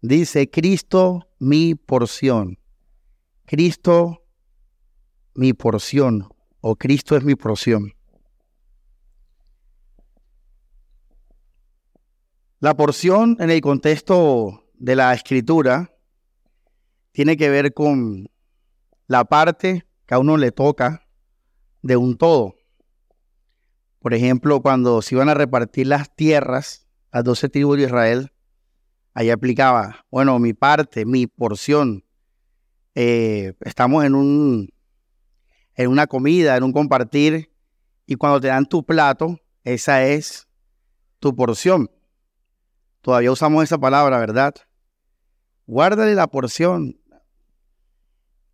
Dice, Cristo mi porción. Cristo mi porción. O Cristo es mi porción. La porción en el contexto de la escritura tiene que ver con la parte que a uno le toca de un todo. Por ejemplo, cuando se iban a repartir las tierras, las doce tribus de Israel, ahí aplicaba, bueno, mi parte, mi porción. Eh, estamos en, un, en una comida, en un compartir, y cuando te dan tu plato, esa es tu porción. Todavía usamos esa palabra, ¿verdad? Guárdale la porción.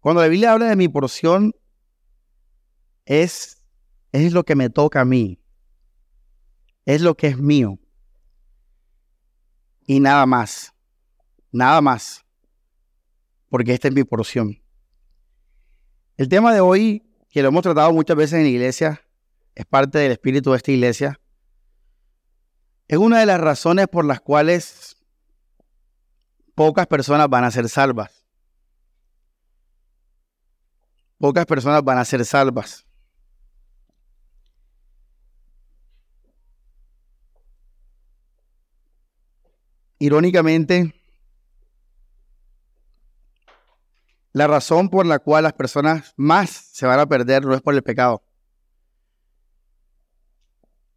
Cuando la Biblia habla de mi porción, es, es lo que me toca a mí. Es lo que es mío. Y nada más. Nada más. Porque esta es mi porción. El tema de hoy, que lo hemos tratado muchas veces en iglesia, es parte del espíritu de esta iglesia, es una de las razones por las cuales pocas personas van a ser salvas. Pocas personas van a ser salvas. Irónicamente, la razón por la cual las personas más se van a perder no es por el pecado.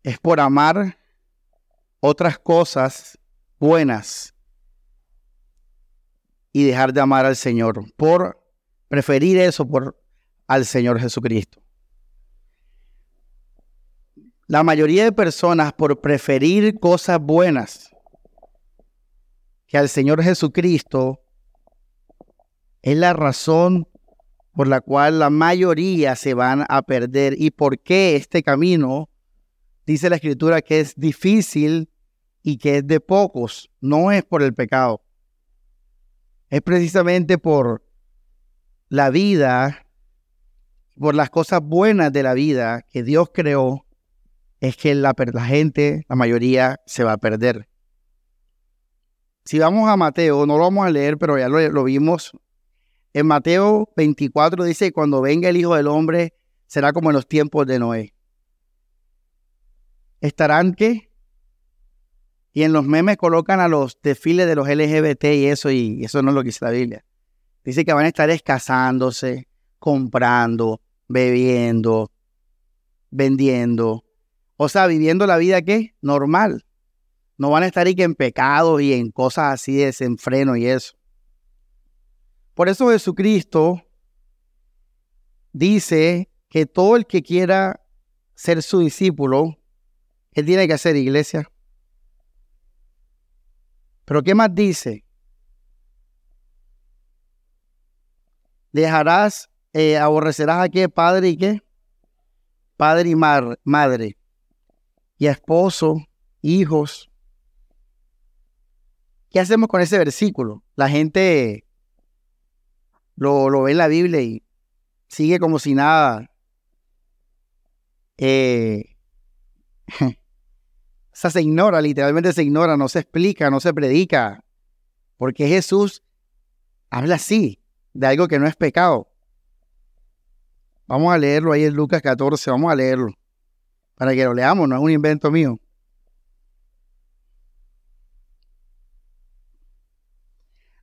Es por amar otras cosas buenas y dejar de amar al Señor, por preferir eso por al Señor Jesucristo. La mayoría de personas por preferir cosas buenas que al Señor Jesucristo es la razón por la cual la mayoría se van a perder y por qué este camino dice la escritura que es difícil y que es de pocos, no es por el pecado. Es precisamente por la vida, por las cosas buenas de la vida que Dios creó, es que la, la gente, la mayoría, se va a perder. Si vamos a Mateo, no lo vamos a leer, pero ya lo, vimos. En Mateo 24 dice, cuando venga el Hijo del Hombre, será como en los tiempos de Noé estarán que y en los memes colocan a los desfiles de los LGBT y eso, y eso no es lo que dice la Biblia. Dice que van a estar escasándose, comprando, bebiendo, vendiendo. O sea, viviendo la vida que normal. No van a estar ahí que en pecado y en cosas así de desenfreno y eso. Por eso Jesucristo dice que todo el que quiera ser su discípulo ¿Qué tiene que hacer, iglesia? Pero ¿qué más dice? Dejarás, eh, aborrecerás a qué padre y qué? Padre y madre. Y esposo, hijos. ¿Qué hacemos con ese versículo? La gente lo, ve en la Biblia y sigue como si nada. Eh, O sea, se ignora, literalmente se ignora, no se explica, no se predica. Porque Jesús habla así, de algo que no es pecado. Vamos a leerlo ahí en Lucas 14, vamos a leerlo. Para que lo leamos, no es un invento mío.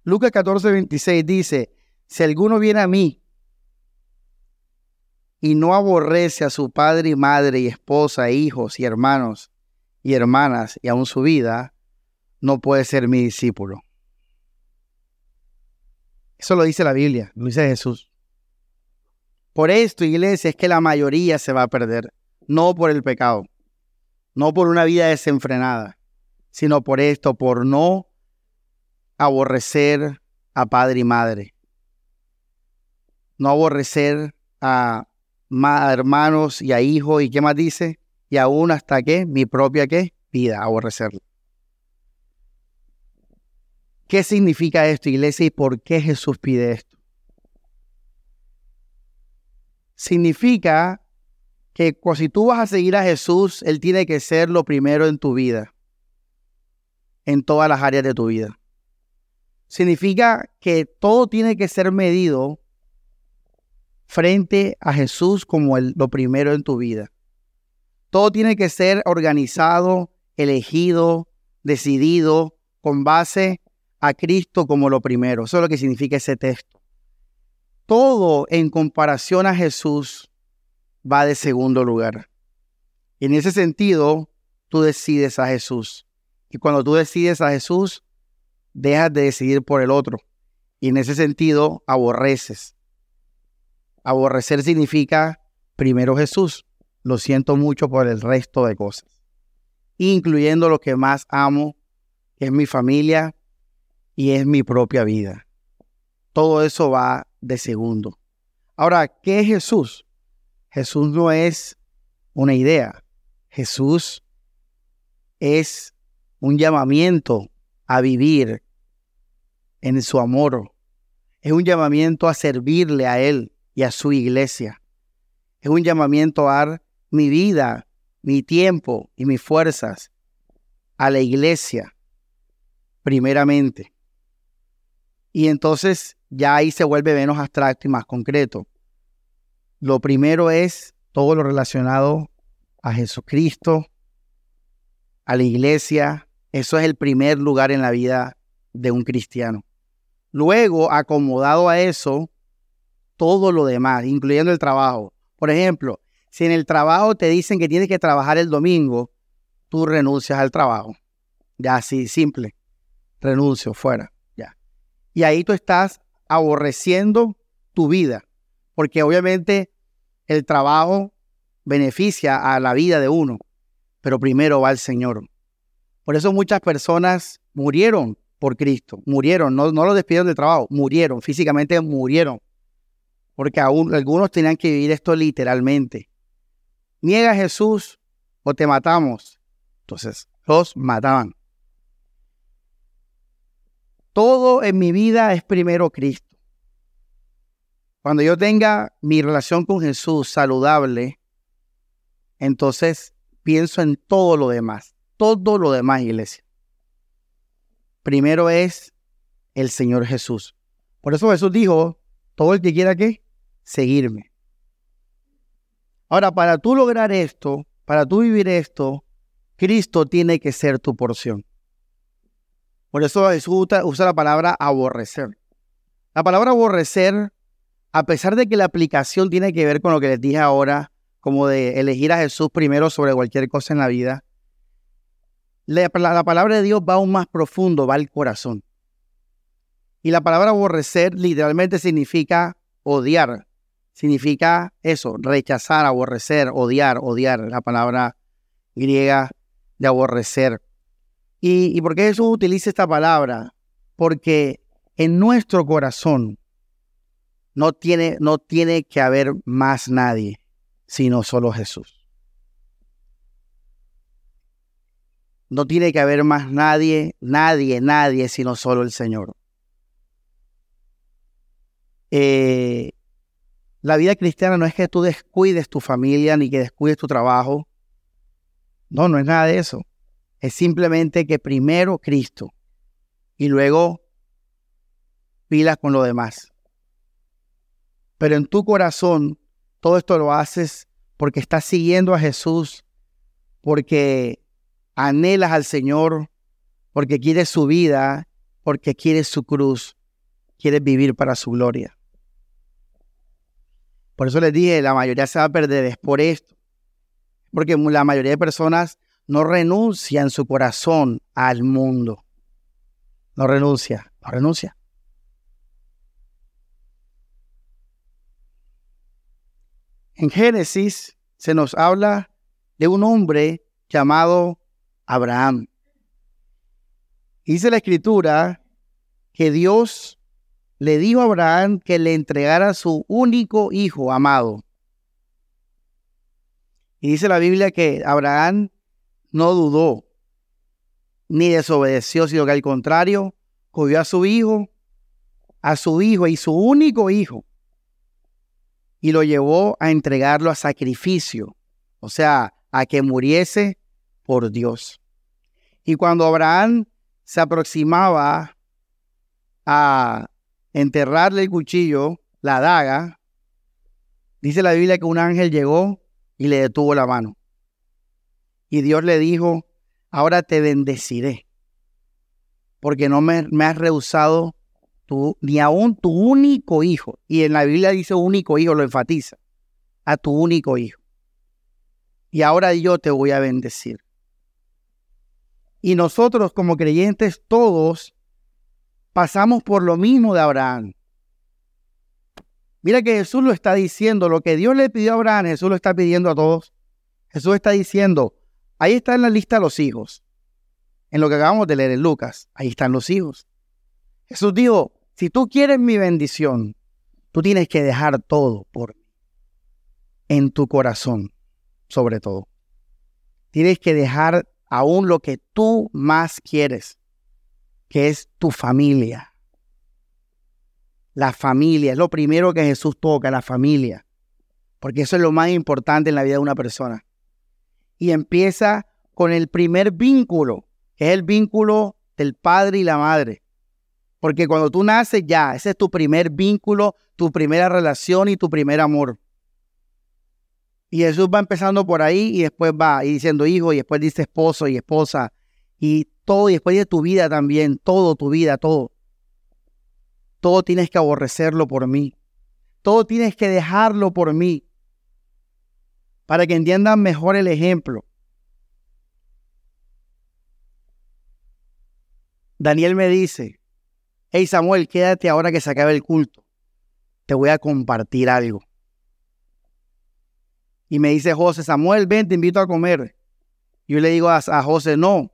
Lucas 14, 26 dice, si alguno viene a mí y no aborrece a su padre y madre y esposa, hijos y hermanos, y hermanas y aún su vida, no puede ser mi discípulo. Eso lo dice la Biblia, lo dice Jesús. Por esto, iglesia, es que la mayoría se va a perder, no por el pecado, no por una vida desenfrenada, sino por esto, por no aborrecer a padre y madre, no aborrecer a hermanos y a hijos, y qué más dice, y aún hasta que mi propia ¿qué? vida, aborrecerla. ¿Qué significa esto, iglesia, y por qué Jesús pide esto? Significa que si tú vas a seguir a Jesús, Él tiene que ser lo primero en tu vida, en todas las áreas de tu vida. Significa que todo tiene que ser medido frente a Jesús como el, lo primero en tu vida. Todo tiene que ser organizado, elegido, decidido, con base a Cristo como lo primero. Eso es lo que significa ese texto. Todo en comparación a Jesús va de segundo lugar. En ese sentido, tú decides a Jesús. Y cuando tú decides a Jesús, dejas de decidir por el otro. Y en ese sentido, aborreces. Aborrecer significa primero Jesús. Lo siento mucho por el resto de cosas. Incluyendo lo que más amo, que es mi familia y es mi propia vida. Todo eso va de segundo. Ahora, ¿qué es Jesús? Jesús no es una idea. Jesús es un llamamiento a vivir en su amor. Es un llamamiento a servirle a Él y a su iglesia. Es un llamamiento a dar mi vida, mi tiempo y mis fuerzas a la iglesia, primeramente. Y entonces ya ahí se vuelve menos abstracto y más concreto. Lo primero es todo lo relacionado a Jesucristo, a la iglesia. Eso es el primer lugar en la vida de un cristiano. Luego, acomodado a eso, todo lo demás, incluyendo el trabajo. Por ejemplo, si en el trabajo te dicen que tienes que trabajar el domingo, tú renuncias al trabajo. Ya así, simple. Renuncio, fuera. Ya. Y ahí tú estás aborreciendo tu vida, porque obviamente el trabajo beneficia a la vida de uno, pero primero va el Señor. Por eso muchas personas murieron por Cristo. Murieron, no, no lo despidieron del trabajo, murieron, físicamente murieron. Porque aún, algunos tenían que vivir esto literalmente. Niega a Jesús o te matamos. Entonces, los mataban. Todo en mi vida es primero Cristo. Cuando yo tenga mi relación con Jesús saludable, entonces pienso en todo lo demás. Todo lo demás, iglesia primero es el Señor Jesús. Por eso Jesús dijo, todo el que quiera que seguirme. Ahora, para tú lograr esto, para tú vivir esto, Cristo tiene que ser tu porción. Por eso Jesús usa la palabra aborrecer. La palabra aborrecer, a pesar de que la aplicación tiene que ver con lo que les dije ahora, como de elegir a Jesús primero sobre cualquier cosa en la vida, la, palabra de Dios va aún más profundo, va al corazón. Y la palabra aborrecer literalmente significa odiar. Significa eso, rechazar, aborrecer, odiar, odiar, la palabra griega de aborrecer. ¿Y, y por qué Jesús utiliza esta palabra? Porque en nuestro corazón no tiene, no tiene que haber más nadie, sino solo Jesús. No tiene que haber más nadie, nadie, nadie, sino solo el Señor. Eh, la vida cristiana no es que tú descuides tu familia ni que descuides tu trabajo. No, no es nada de eso. Es simplemente que primero Cristo y luego pilas con lo demás. Pero en tu corazón todo esto lo haces porque estás siguiendo a Jesús, porque anhelas al Señor porque quieres su vida, porque quieres su cruz, quieres vivir para su gloria. Por eso les dije, la mayoría se va a perder, es por esto. Porque la mayoría de personas no renuncian su corazón al mundo. No renuncia, no renuncia. En Génesis se nos habla de un hombre llamado Abraham. Dice la escritura que Dios le dijo a Abraham que le entregara su único hijo amado. Y dice la Biblia que Abraham no dudó ni desobedeció, sino que al contrario, cogió a su hijo, a su hijo y su único hijo, y lo llevó a entregarlo a sacrificio, o sea, a que muriese por Dios. Y cuando Abraham se aproximaba a enterrarle el cuchillo, la daga, dice la Biblia que un ángel llegó y le detuvo la mano. Y Dios le dijo, ahora te bendeciré, porque no me, has rehusado ni aún tu único hijo. Y en la Biblia dice único hijo, lo enfatiza, a tu único hijo. Y ahora yo te voy a bendecir. Y nosotros como creyentes todos pasamos por lo mismo de Abraham. Mira que Jesús lo está diciendo, lo que Dios le pidió a Abraham, Jesús lo está pidiendo a todos. Jesús está diciendo, ahí está en la lista los hijos. En lo que acabamos de leer en Lucas, ahí están los hijos. Jesús dijo, si tú quieres mi bendición, tú tienes que dejar todo por. En tu corazón, sobre todo. Tienes que dejar aún lo que tú más quieres que es tu familia. La familia es lo primero que Jesús toca, la familia. Porque eso es lo más importante en la vida de una persona. Y empieza con el primer vínculo, que es el vínculo del padre y la madre. Porque cuando tú naces ya, ese es tu primer vínculo, tu primera relación y tu primer amor. Y Jesús va empezando por ahí y después va diciendo hijo y después dice esposo y esposa y todo, y después de tu vida también, todo tu vida, todo. Todo tienes que aborrecerlo por mí. Todo tienes que dejarlo por mí. Para que entiendan mejor el ejemplo. Daniel me dice, hey Samuel, quédate ahora que se acabe el culto. Te voy a compartir algo. Y me dice José, Samuel, ven, te invito a comer. Yo le digo a, José, no,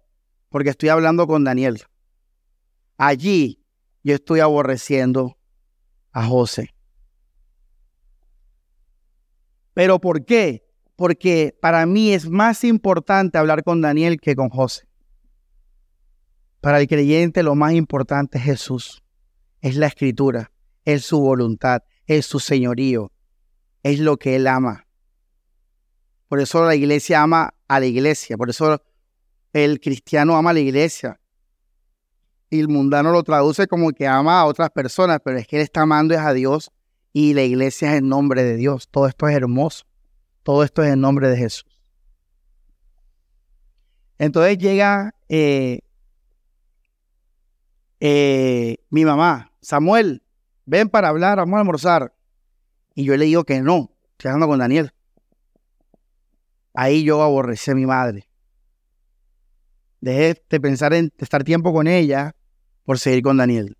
porque estoy hablando con Daniel. Allí yo estoy aborreciendo a José. ¿Pero por qué? Porque para mí es más importante hablar con Daniel que con José. Para el creyente lo más importante es Jesús, es la escritura, es su voluntad, es su señorío, es lo que él ama. Por eso la iglesia ama a la iglesia, por eso el cristiano ama a la iglesia. Y el mundano lo traduce como que ama a otras personas, pero es que él está amando es a Dios y la iglesia es en nombre de Dios. Todo esto es hermoso. Todo esto es en nombre de Jesús. Entonces llega eh, eh, mi mamá, Samuel, ven para hablar, vamos a almorzar. Y yo le digo que no, estoy hablando con Daniel. Ahí yo aborrecí a mi madre. Dejé de pensar en estar tiempo con ella por seguir con Daniel.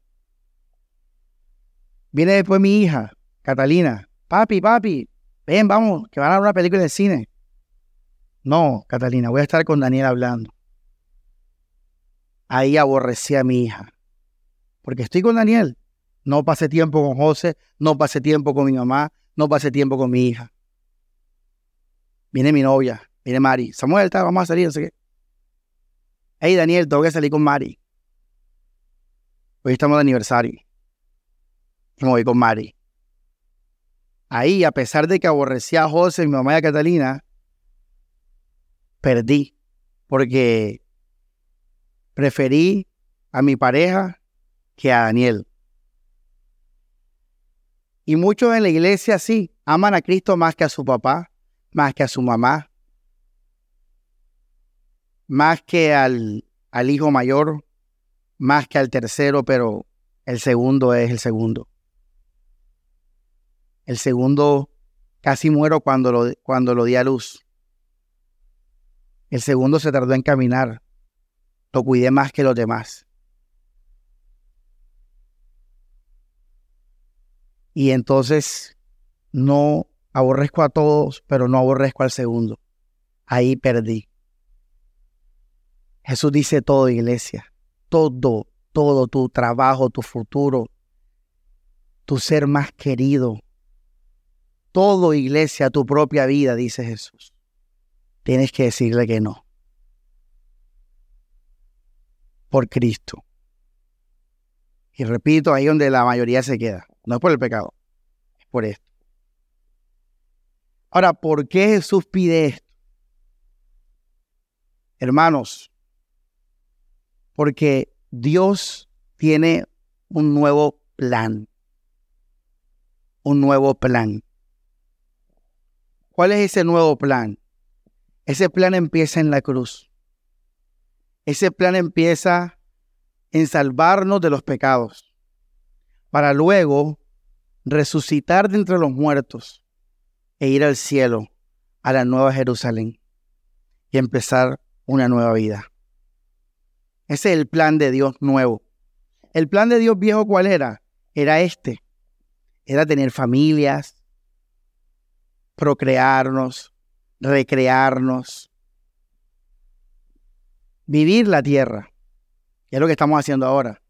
Viene después mi hija, Catalina. Papi, papi, ven, vamos, que van a ver una película de cine. No, Catalina, voy a estar con Daniel hablando. Ahí aborrecí a mi hija. Porque estoy con Daniel. No pasé tiempo con José, no pasé tiempo con mi mamá, no pasé tiempo con mi hija. Viene mi novia, viene Mari. Samuel, vamos a salir, no sé qué. Hey Daniel, tengo que salir con Mari. Hoy estamos de aniversario. Me voy con Mari. Ahí, a pesar de que aborrecía a José, mi mamá y a Catalina, perdí. Porque preferí a mi pareja que a Daniel. Y muchos en la iglesia sí, aman a Cristo más que a su papá, más que a su mamá, más que al, al hijo mayor, más que al tercero, pero el segundo es el segundo. El segundo casi muero cuando lo, cuando lo di a luz. El segundo se tardó en caminar. Lo cuidé más que los demás. Y entonces no aborrezco a todos, pero no aborrezco al segundo. Ahí perdí. Jesús dice todo, iglesia. Todo, todo tu trabajo, tu futuro, tu ser más querido. Todo, iglesia, tu propia vida, dice Jesús. Tienes que decirle que no. Por Cristo. Y repito, ahí donde la mayoría se queda. No es por el pecado, es por esto. Ahora, ¿por qué Jesús pide esto? Hermanos, porque Dios tiene un nuevo plan. Un nuevo plan. ¿Cuál es ese nuevo plan? Ese plan empieza en la cruz. Ese plan empieza en salvarnos de los pecados, para luego resucitar de entre los muertos e ir al cielo, a la nueva Jerusalén, y empezar una nueva vida. Ese es el plan de Dios nuevo. El plan de Dios viejo, ¿cuál era? Era este. Era tener familias, procrearnos, recrearnos, vivir la tierra. Y es lo que estamos haciendo ahora.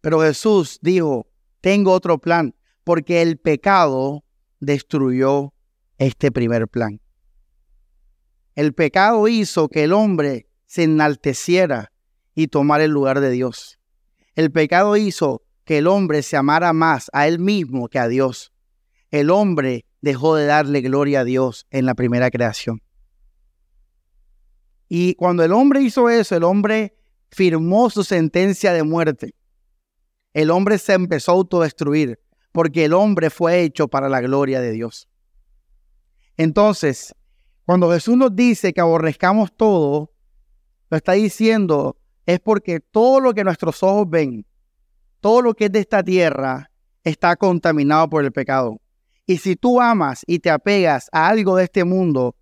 Pero Jesús dijo, tengo otro plan, porque el pecado destruyó este primer plan. El pecado hizo que el hombre se enalteciera y tomara el lugar de Dios. El pecado hizo que el hombre se amara más a él mismo que a Dios. El hombre dejó de darle gloria a Dios en la primera creación. Y cuando el hombre hizo eso, el hombre firmó su sentencia de muerte. El hombre se empezó a autodestruir porque el hombre fue hecho para la gloria de Dios. Entonces, cuando Jesús nos dice que aborrezcamos todo, lo está diciendo es porque todo lo que nuestros ojos ven, todo lo que es de esta tierra, está contaminado por el pecado. Y si tú amas y te apegas a algo de este mundo,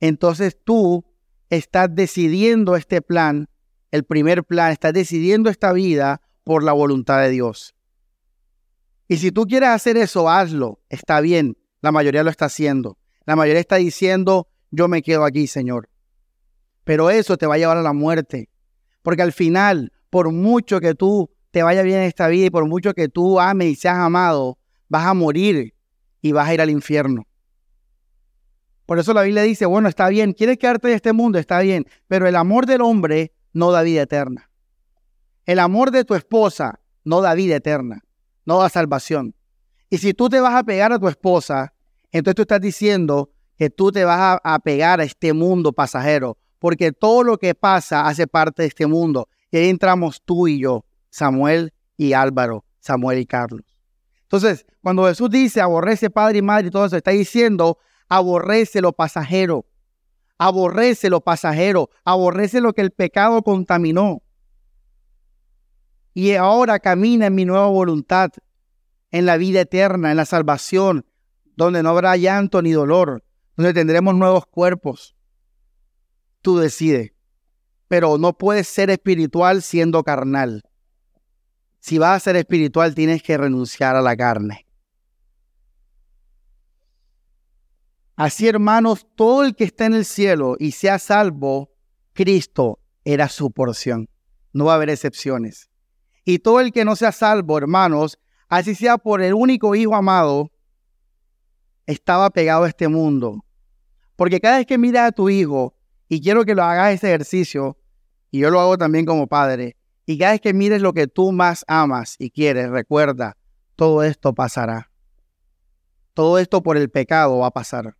entonces tú estás decidiendo este plan, el primer plan, estás decidiendo esta vida por la voluntad de Dios. Y si tú quieres hacer eso, hazlo, está bien, la mayoría lo está haciendo. La mayoría está diciendo, yo me quedo aquí, Señor. Pero eso te va a llevar a la muerte. Porque al final, por mucho que tú te vaya bien en esta vida y por mucho que tú ames y seas amado, vas a morir y vas a ir al infierno. Por eso la Biblia dice, bueno, está bien, quieres quedarte en este mundo, está bien, pero el amor del hombre no da vida eterna. El amor de tu esposa no da vida eterna, no da salvación. Y si tú te vas a pegar a tu esposa, entonces tú estás diciendo que tú te vas a, pegar a este mundo pasajero, porque todo lo que pasa hace parte de este mundo. Y ahí entramos tú y yo, Samuel y Álvaro, Samuel y Carlos. Entonces, cuando Jesús dice aborrece padre y madre y todo eso, está diciendo aborrece lo pasajero, aborrece lo pasajero, aborrece lo que el pecado contaminó. Y ahora camina en mi nueva voluntad, en la vida eterna, en la salvación, donde no habrá llanto ni dolor, donde tendremos nuevos cuerpos. Tú decides. Pero no puedes ser espiritual siendo carnal. Si vas a ser espiritual, tienes que renunciar a la carne. Así, hermanos, todo el que está en el cielo y sea salvo, Cristo era su porción. No va a haber excepciones. Y todo el que no sea salvo, hermanos, así sea por el único Hijo amado, estaba pegado a este mundo. Porque cada vez que miras a tu hijo, y quiero que lo hagas ese ejercicio, y yo lo hago también como padre, y cada vez que mires lo que tú más amas y quieres, recuerda, todo esto pasará. Todo esto por el pecado va a pasar.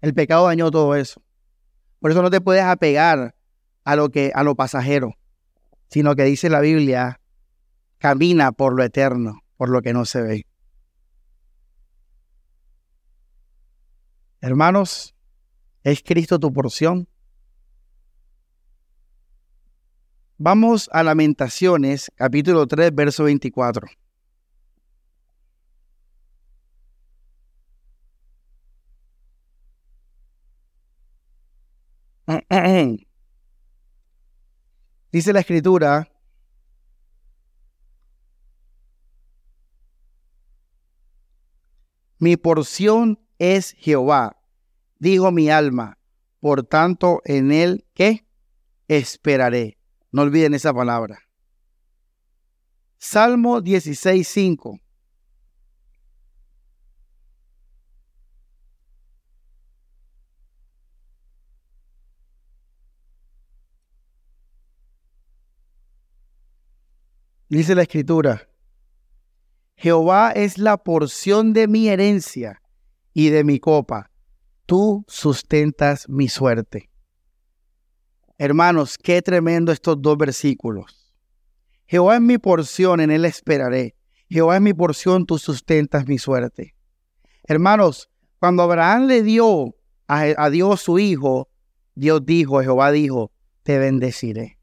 El pecado dañó todo eso. Por eso no te puedes apegar a lo que a lo pasajero, sino que dice la Biblia, camina por lo eterno, por lo que no se ve. Hermanos, ¿es Cristo tu porción? Vamos a Lamentaciones, capítulo 3, verso 24. Dice la escritura, mi porción es Jehová, dijo mi alma, por tanto en él que esperaré. No olviden esa palabra. Salmo 16.5. Dice la escritura, Jehová es la porción de mi herencia y de mi copa. Tú sustentas mi suerte. Hermanos, qué tremendo estos dos versículos. Jehová es mi porción, en él esperaré. Jehová es mi porción, tú sustentas mi suerte. Hermanos, cuando Abraham le dio a, a Dios su hijo, Dios dijo, Jehová dijo, te bendeciré.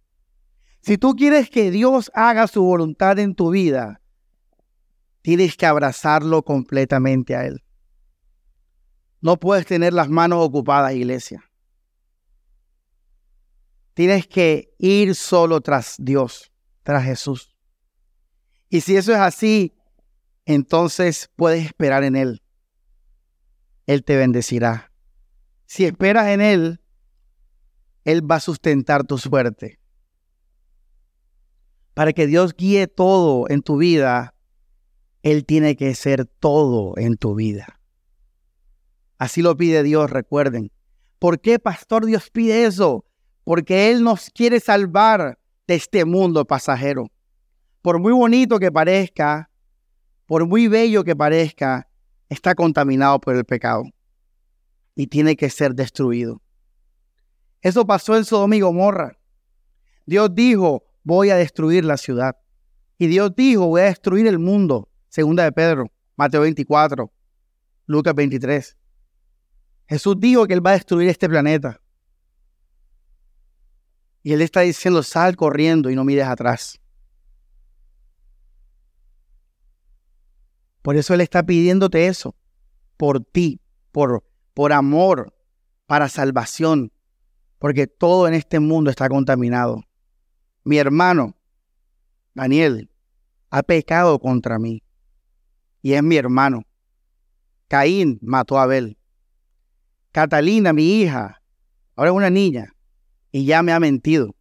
Si tú quieres que Dios haga su voluntad en tu vida, tienes que abrazarlo completamente a Él. No puedes tener las manos ocupadas, iglesia. Tienes que ir solo tras Dios, tras Jesús. Y si eso es así, entonces puedes esperar en Él. Él te bendecirá. Si esperas en Él, Él va a sustentar tu suerte. Para que Dios guíe todo en tu vida, Él tiene que ser todo en tu vida. Así lo pide Dios, recuerden. ¿Por qué, pastor, Dios pide eso? porque Él nos quiere salvar de este mundo pasajero. Por muy bonito que parezca, por muy bello que parezca, está contaminado por el pecado y tiene que ser destruido. Eso pasó en Sodoma y Gomorra. Dios dijo, voy a destruir la ciudad. Y Dios dijo, voy a destruir el mundo. Segunda de Pedro, Mateo 24, Lucas 23. Jesús dijo que Él va a destruir este planeta. Y Él está diciendo, sal corriendo y no mires atrás. Por eso Él está pidiéndote eso, por ti, por, por amor, para salvación, porque todo en este mundo está contaminado. Mi hermano, Daniel, ha pecado contra mí y es mi hermano. Caín mató a Abel. Catalina, mi hija, ahora es una niña, y ya me ha mentido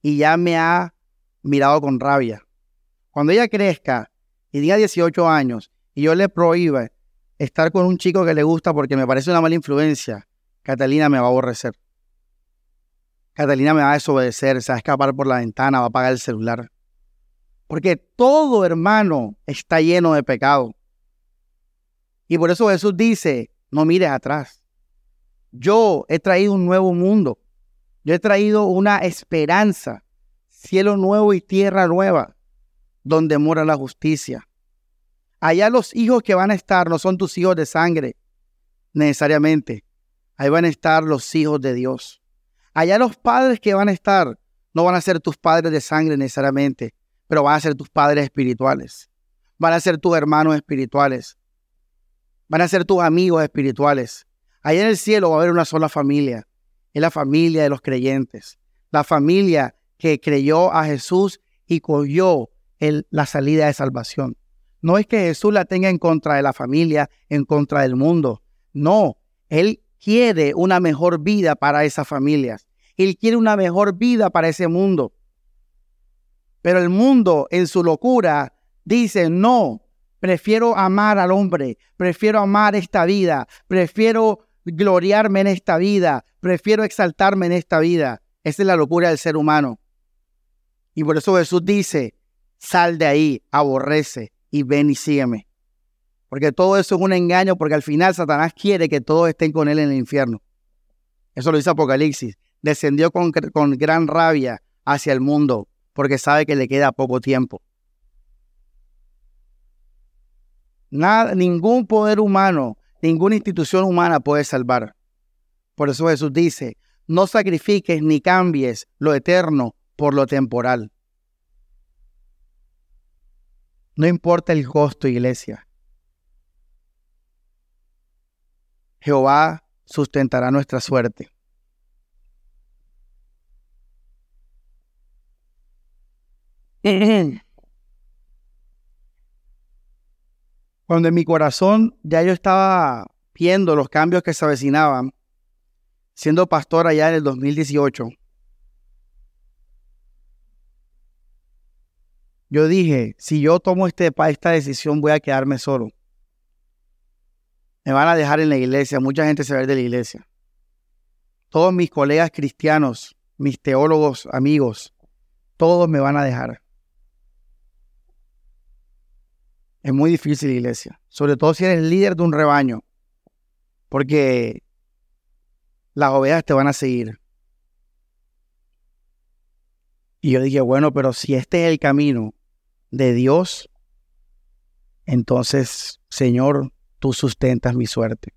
y ya me ha mirado con rabia. Cuando ella crezca y diga 18 años y yo le prohíba estar con un chico que le gusta porque me parece una mala influencia, Catalina me va a aborrecer. Catalina me va a desobedecer, se va a escapar por la ventana, va a apagar el celular. Porque todo hermano está lleno de pecado. Y por eso Jesús dice, no mires atrás. Yo he traído un nuevo mundo. Yo he traído una esperanza, cielo nuevo y tierra nueva, donde mora la justicia. Allá los hijos que van a estar no son tus hijos de sangre, necesariamente. Ahí van a estar los hijos de Dios. Allá los padres que van a estar no van a ser tus padres de sangre necesariamente, pero van a ser tus padres espirituales. Van a ser tus hermanos espirituales. Van a ser tus amigos espirituales. Allá en el cielo va a haber una sola familia es la familia de los creyentes, la familia que creyó a Jesús y cogió la salida de salvación. No es que Jesús la tenga en contra de la familia, en contra del mundo. No, Él quiere una mejor vida para esas familias. Él quiere una mejor vida para ese mundo. Pero el mundo en su locura dice, no, prefiero amar al hombre, prefiero amar esta vida, prefiero gloriarme en esta vida, prefiero exaltarme en esta vida. Esa es la locura del ser humano. Y por eso Jesús dice, sal de ahí, aborrece y ven y sígueme. Porque todo eso es un engaño, porque al final Satanás quiere que todos estén con él en el infierno. Eso lo dice Apocalipsis. Descendió con, con gran rabia hacia el mundo, porque sabe que le queda poco tiempo. Nada, ningún poder humano ninguna institución humana puede salvar. Por eso Jesús dice, no sacrifiques ni cambies lo eterno por lo temporal. No importa el costo, iglesia. Jehová sustentará nuestra suerte. Cuando en mi corazón ya yo estaba viendo los cambios que se avecinaban, siendo pastor allá en el 2018, yo dije, si yo tomo este, esta decisión voy a quedarme solo. Me van a dejar en la iglesia, mucha gente se va a ir de la iglesia. Todos mis colegas cristianos, mis teólogos amigos, todos me van a dejar. Es muy difícil, iglesia. Sobre todo si eres líder de un rebaño. Porque las ovejas te van a seguir. Y yo dije, bueno, pero si este es el camino de Dios, entonces, Señor, tú sustentas mi suerte.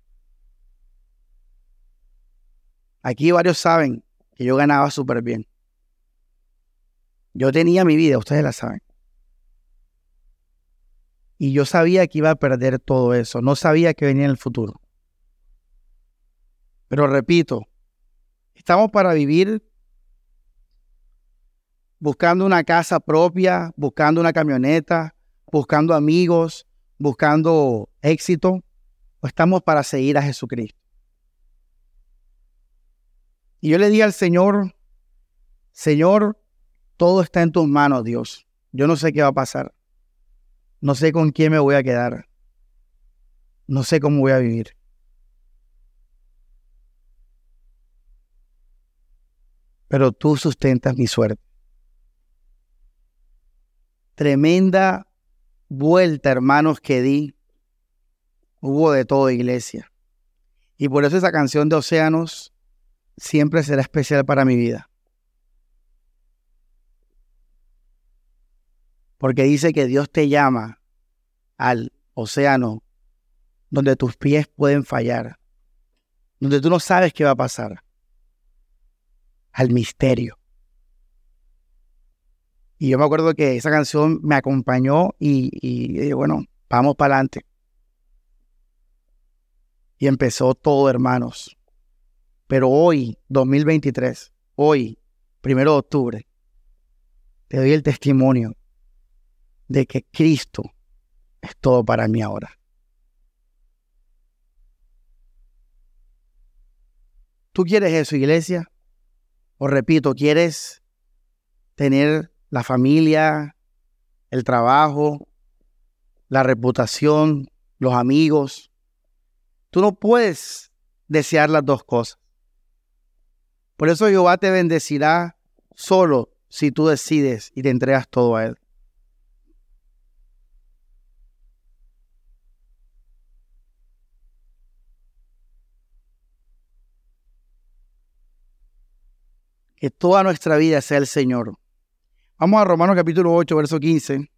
Aquí varios saben que yo ganaba súper bien. Yo tenía mi vida, ustedes la saben. Y yo sabía que iba a perder todo eso. No sabía que venía en el futuro. Pero repito, estamos para vivir buscando una casa propia, buscando una camioneta, buscando amigos, buscando éxito, o estamos para seguir a Jesucristo. Y yo le dije al Señor, Señor, todo está en tus manos, Dios. Yo no sé qué va a pasar. No sé con quién me voy a quedar. No sé cómo voy a vivir. Pero tú sustentas mi suerte. Tremenda vuelta, hermanos, que di. Hubo de todo, iglesia. Y por eso esa canción de Océanos siempre será especial para mi vida. Porque dice que Dios te llama al océano donde tus pies pueden fallar, donde tú no sabes qué va a pasar, al misterio. Y yo me acuerdo que esa canción me acompañó y, y, bueno, vamos para adelante. Y empezó todo, hermanos. Pero hoy, 2023, hoy, primero de octubre, te doy el testimonio de que Cristo es todo para mí ahora. ¿Tú quieres eso, iglesia? O repito, ¿quieres tener la familia, el trabajo, la reputación, los amigos? Tú no puedes desear las dos cosas. Por eso Jehová te bendecirá solo si tú decides y te entregas todo a Él. Que toda nuestra vida sea el Señor. Vamos a Romanos capítulo 8, verso 15.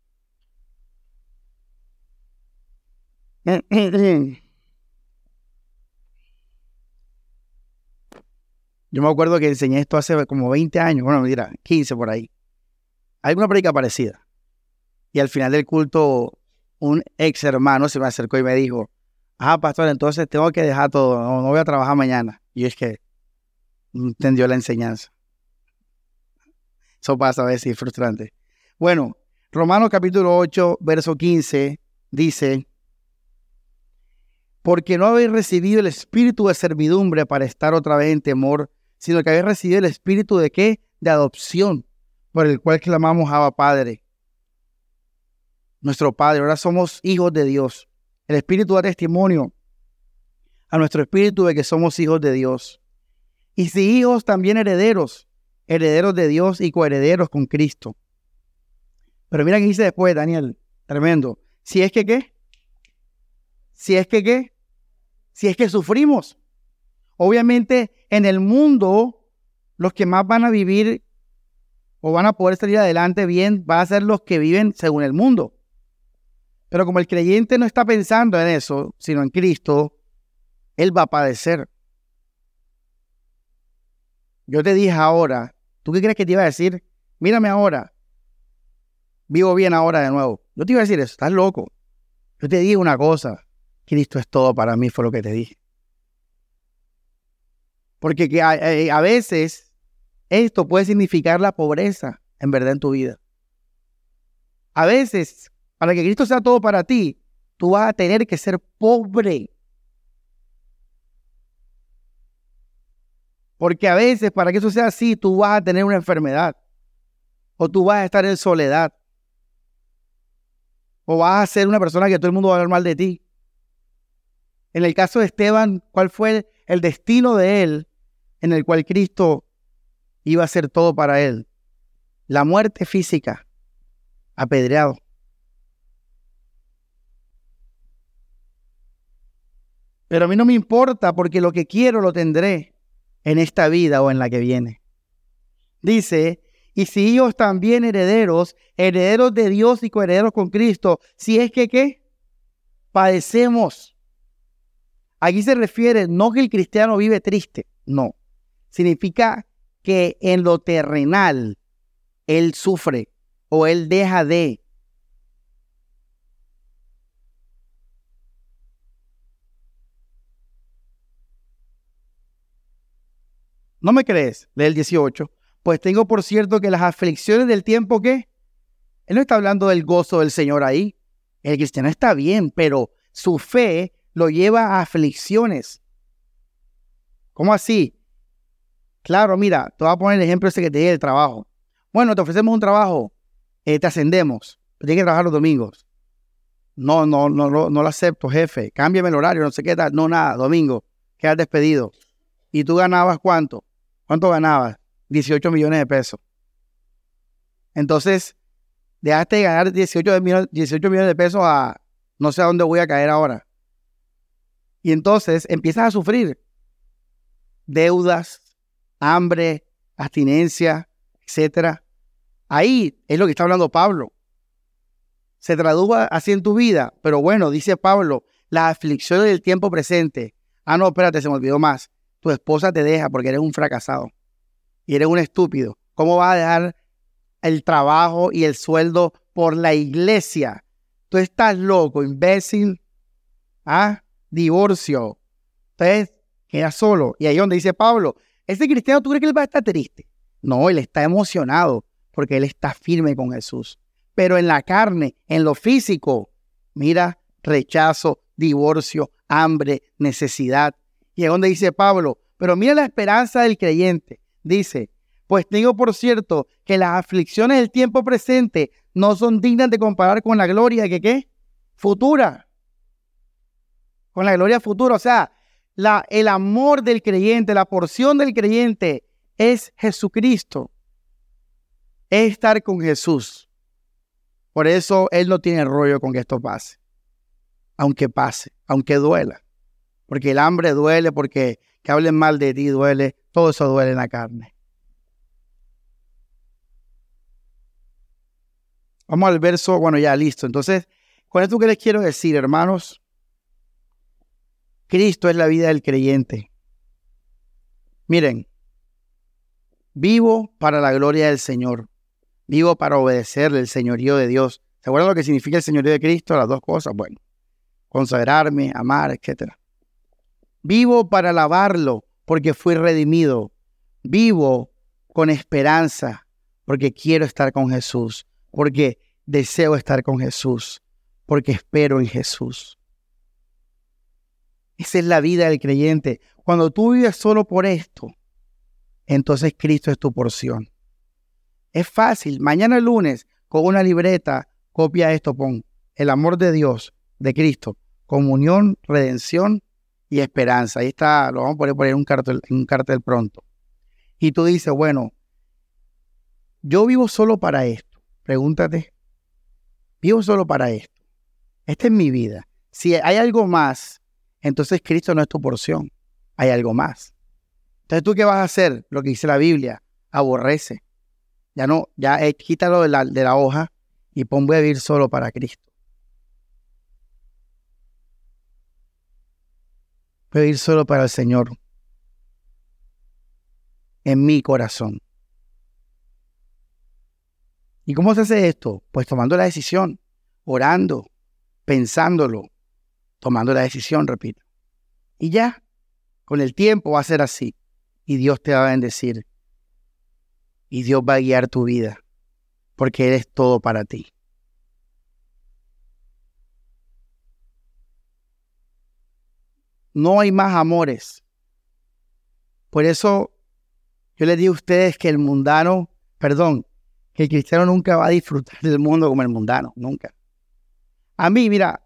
Yo me acuerdo que enseñé esto hace como 20 años, bueno, mira, 15 por ahí. Hay una predica parecida. Y al final del culto, un ex hermano se me acercó y me dijo, ah, pastor, entonces tengo que dejar todo, no voy a trabajar mañana. Y es que entendió la enseñanza. Eso pasa a veces, es frustrante. Bueno, Romanos capítulo 8, verso 15 dice, porque no habéis recibido el espíritu de servidumbre para estar otra vez en temor, sino que habéis recibido el espíritu de qué? De adopción, por el cual clamamos Abba Padre. Nuestro Padre, ahora somos hijos de Dios. El espíritu da testimonio a nuestro espíritu de que somos hijos de Dios. Y si hijos, también herederos herederos de Dios y coherederos con Cristo. Pero mira qué dice después, Daniel, tremendo. Si es que qué, si es que qué, si es que sufrimos. Obviamente en el mundo los que más van a vivir o van a poder salir adelante bien van a ser los que viven según el mundo. Pero como el creyente no está pensando en eso, sino en Cristo, él va a padecer. Yo te dije ahora ¿Tú qué crees que te iba a decir? Mírame ahora. Vivo bien ahora de nuevo. Yo te iba a decir eso, estás loco. Yo te dije una cosa. Cristo es todo para mí, fue lo que te dije. Porque que a, veces esto puede significar la pobreza, en verdad, en tu vida. A veces, para que Cristo sea todo para ti, tú vas a tener que ser pobre. Porque a veces, para que eso sea así, tú vas a tener una enfermedad. O tú vas a estar en soledad. O vas a ser una persona que todo el mundo va a hablar mal de ti. En el caso de Esteban, ¿cuál fue el destino de él en el cual Cristo iba a ser todo para él? La muerte física, apedreado. Pero a mí no me importa porque lo que quiero lo tendré en esta vida o en la que viene. Dice, Y si ellos también herederos, herederos de Dios y coherederos con Cristo, si es que qué? Padecemos. Aquí se refiere no que el cristiano vive triste, no. Significa que en lo terrenal él sufre o él deja de. ¿No me crees? Lee el 18. Pues tengo por cierto que las aflicciones del tiempo que... Él no está hablando del gozo del Señor ahí. El cristiano está bien, pero su fe lo lleva a aflicciones. ¿Cómo así? Claro, mira, te voy a poner el ejemplo ese que te di del trabajo. Bueno, te ofrecemos un trabajo, eh, te ascendemos, pero tienes que trabajar los domingos. No, no, no, no, no lo acepto, jefe. Cámbiame el horario, no sé qué tal. No, nada, domingo. Quedas despedido. ¿Y tú ganabas cuánto? ¿Cuánto ganabas? 18 millones de pesos. Entonces, dejaste de ganar 18 millones, 18 millones de pesos a no sé a dónde voy a caer ahora. Y entonces empiezas a sufrir deudas, hambre, abstinencia, etcétera. Ahí es lo que está hablando Pablo. Se tradujo así en tu vida, pero bueno, dice Pablo, las aflicciones del tiempo presente. Ah, no, espérate, se me olvidó más. Tu esposa te deja porque eres un fracasado y eres un estúpido. ¿Cómo vas a dejar el trabajo y el sueldo por la iglesia? Tú estás loco, imbécil. Ah, divorcio. Entonces, queda solo. Y ahí es donde dice Pablo, ese cristiano, ¿tú crees que él va a estar triste? No, él está emocionado porque él está firme con Jesús. Pero en la carne, en lo físico, mira, rechazo, divorcio, hambre, necesidad. Y es donde dice Pablo, pero mira la esperanza del creyente. Dice, pues tengo por cierto que las aflicciones del tiempo presente no son dignas de comparar con la gloria que qué? Futura con la gloria futura. O sea, la, el amor del creyente, la porción del creyente es Jesucristo. Es estar con Jesús. Por eso Él no tiene rollo con que esto pase. Aunque pase, aunque duela. Porque el hambre duele, porque que hablen mal de ti duele. Todo eso duele en la carne. Vamos al verso, bueno, ya listo. Entonces, con esto que les quiero decir, hermanos, Cristo es la vida del creyente. Miren, vivo para la gloria del Señor. Vivo para obedecerle el señorío de Dios. ¿Se acuerdan lo que significa el señorío de Cristo? Las dos cosas. Bueno, consagrarme, amar, etc. Vivo para alabarlo porque fui redimido. Vivo con esperanza porque quiero estar con Jesús. Porque deseo estar con Jesús. Porque espero en Jesús. Esa es la vida del creyente. Cuando tú vives solo por esto, entonces Cristo es tu porción. Es fácil. Mañana lunes, con una libreta, copia esto, pon el amor de Dios, de Cristo, comunión, redención y esperanza. Ahí está, lo vamos a poner en un cartel, un cartel pronto. Y tú dices, bueno, yo vivo solo para esto. Pregúntate, vivo solo para esto. Esta es mi vida. Si hay algo más entonces Cristo no es tu porción, hay algo más. Entonces tú qué vas a hacer? Lo que dice la Biblia, aborrece. Ya no, ya eh, quítalo de la, de la hoja y pon voy a vivir solo para Cristo. Vivir solo para el Señor. En mi corazón. ¿Y cómo se hace esto? Pues tomando la decisión, orando, pensándolo, tomando la decisión, repito. Y ya, con el tiempo va a ser así. Y Dios te va a bendecir. Y Dios va a guiar tu vida. Porque eres todo para ti. No hay más amores. Por eso yo les digo a ustedes que el mundano, perdón, que el cristiano nunca va a disfrutar del mundo como el mundano, nunca. A mí, mira,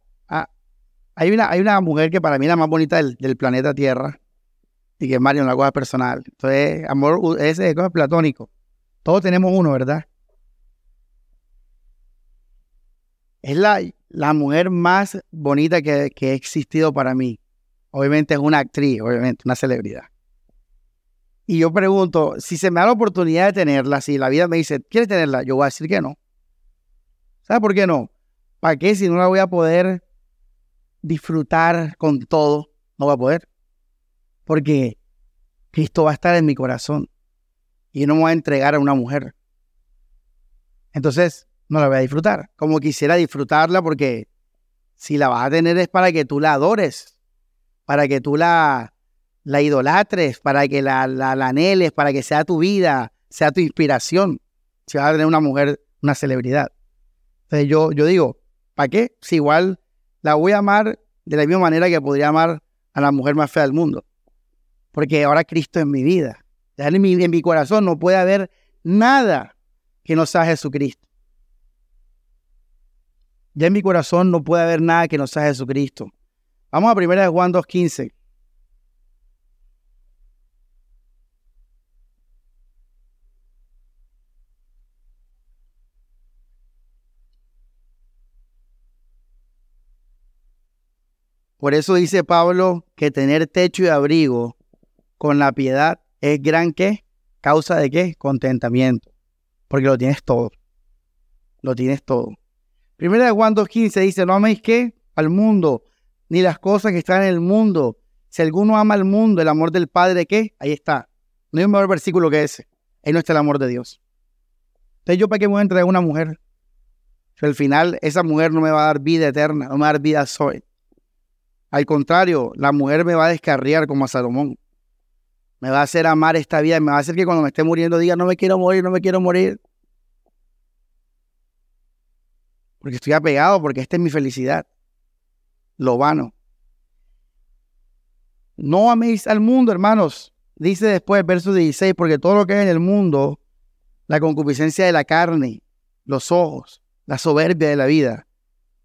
hay una, hay una mujer que para mí es la más bonita del, planeta Tierra y que es Mario, una cosa personal. Entonces, amor, es platónico. Todos tenemos uno, ¿verdad? Es la, la mujer más bonita que, que ha existido para mí. Obviamente es una actriz, obviamente, una celebridad. y yo pregunto, si se me da la oportunidad de tenerla, si la vida me dice, ¿quieres tenerla? Yo voy a decir que no. ¿Sabes por qué no? ¿Para qué si no la voy a poder disfrutar con todo? No voy a poder. Porque Cristo va a estar en mi corazón y no me voy a entregar a una mujer. Entonces, no la voy a disfrutar. Como quisiera disfrutarla porque si la vas a tener es para que tú la adores, para que tú la, la idolatres, para que la, la, anheles, para que sea tu vida, sea tu inspiración. Si vas a tener una mujer, una celebridad. Entonces yo, yo digo, ¿para qué? Si igual la voy a amar de la misma manera que podría amar a la mujer más fea del mundo. Porque ahora Cristo es mi vida. en mi, en mi corazón no puede haber nada que no sea Jesucristo. Ya en mi corazón no puede haber nada que no sea Jesucristo. Vamos a 1 Juan 2.15. Por eso dice Pablo que tener techo y abrigo con la piedad es gran qué? Causa de qué? Contentamiento. Porque lo tienes todo. Lo tienes todo. Primera de Juan 2.15 dice, no améis qué? Al mundo, ni las cosas que están en el mundo. Si alguno ama al mundo, el amor del Padre, ¿qué? Ahí está. No hay un mejor versículo que ese. Ahí no está el amor de Dios. Entonces, ¿yo para qué voy a entregar a una mujer? Si al final esa mujer no me va a dar vida eterna, no me va a dar vida soy. Al contrario, la mujer me va a descarriar como a Salomón. Me va a hacer amar esta vida me va a hacer que cuando me esté muriendo diga, no me quiero morir, no me quiero morir. Porque estoy apegado, porque esta es mi felicidad. Lo vano. No améis al mundo, hermanos. Dice después, verso 16, porque todo lo que hay en el mundo, la concupiscencia de la carne, los ojos, la soberbia de la vida,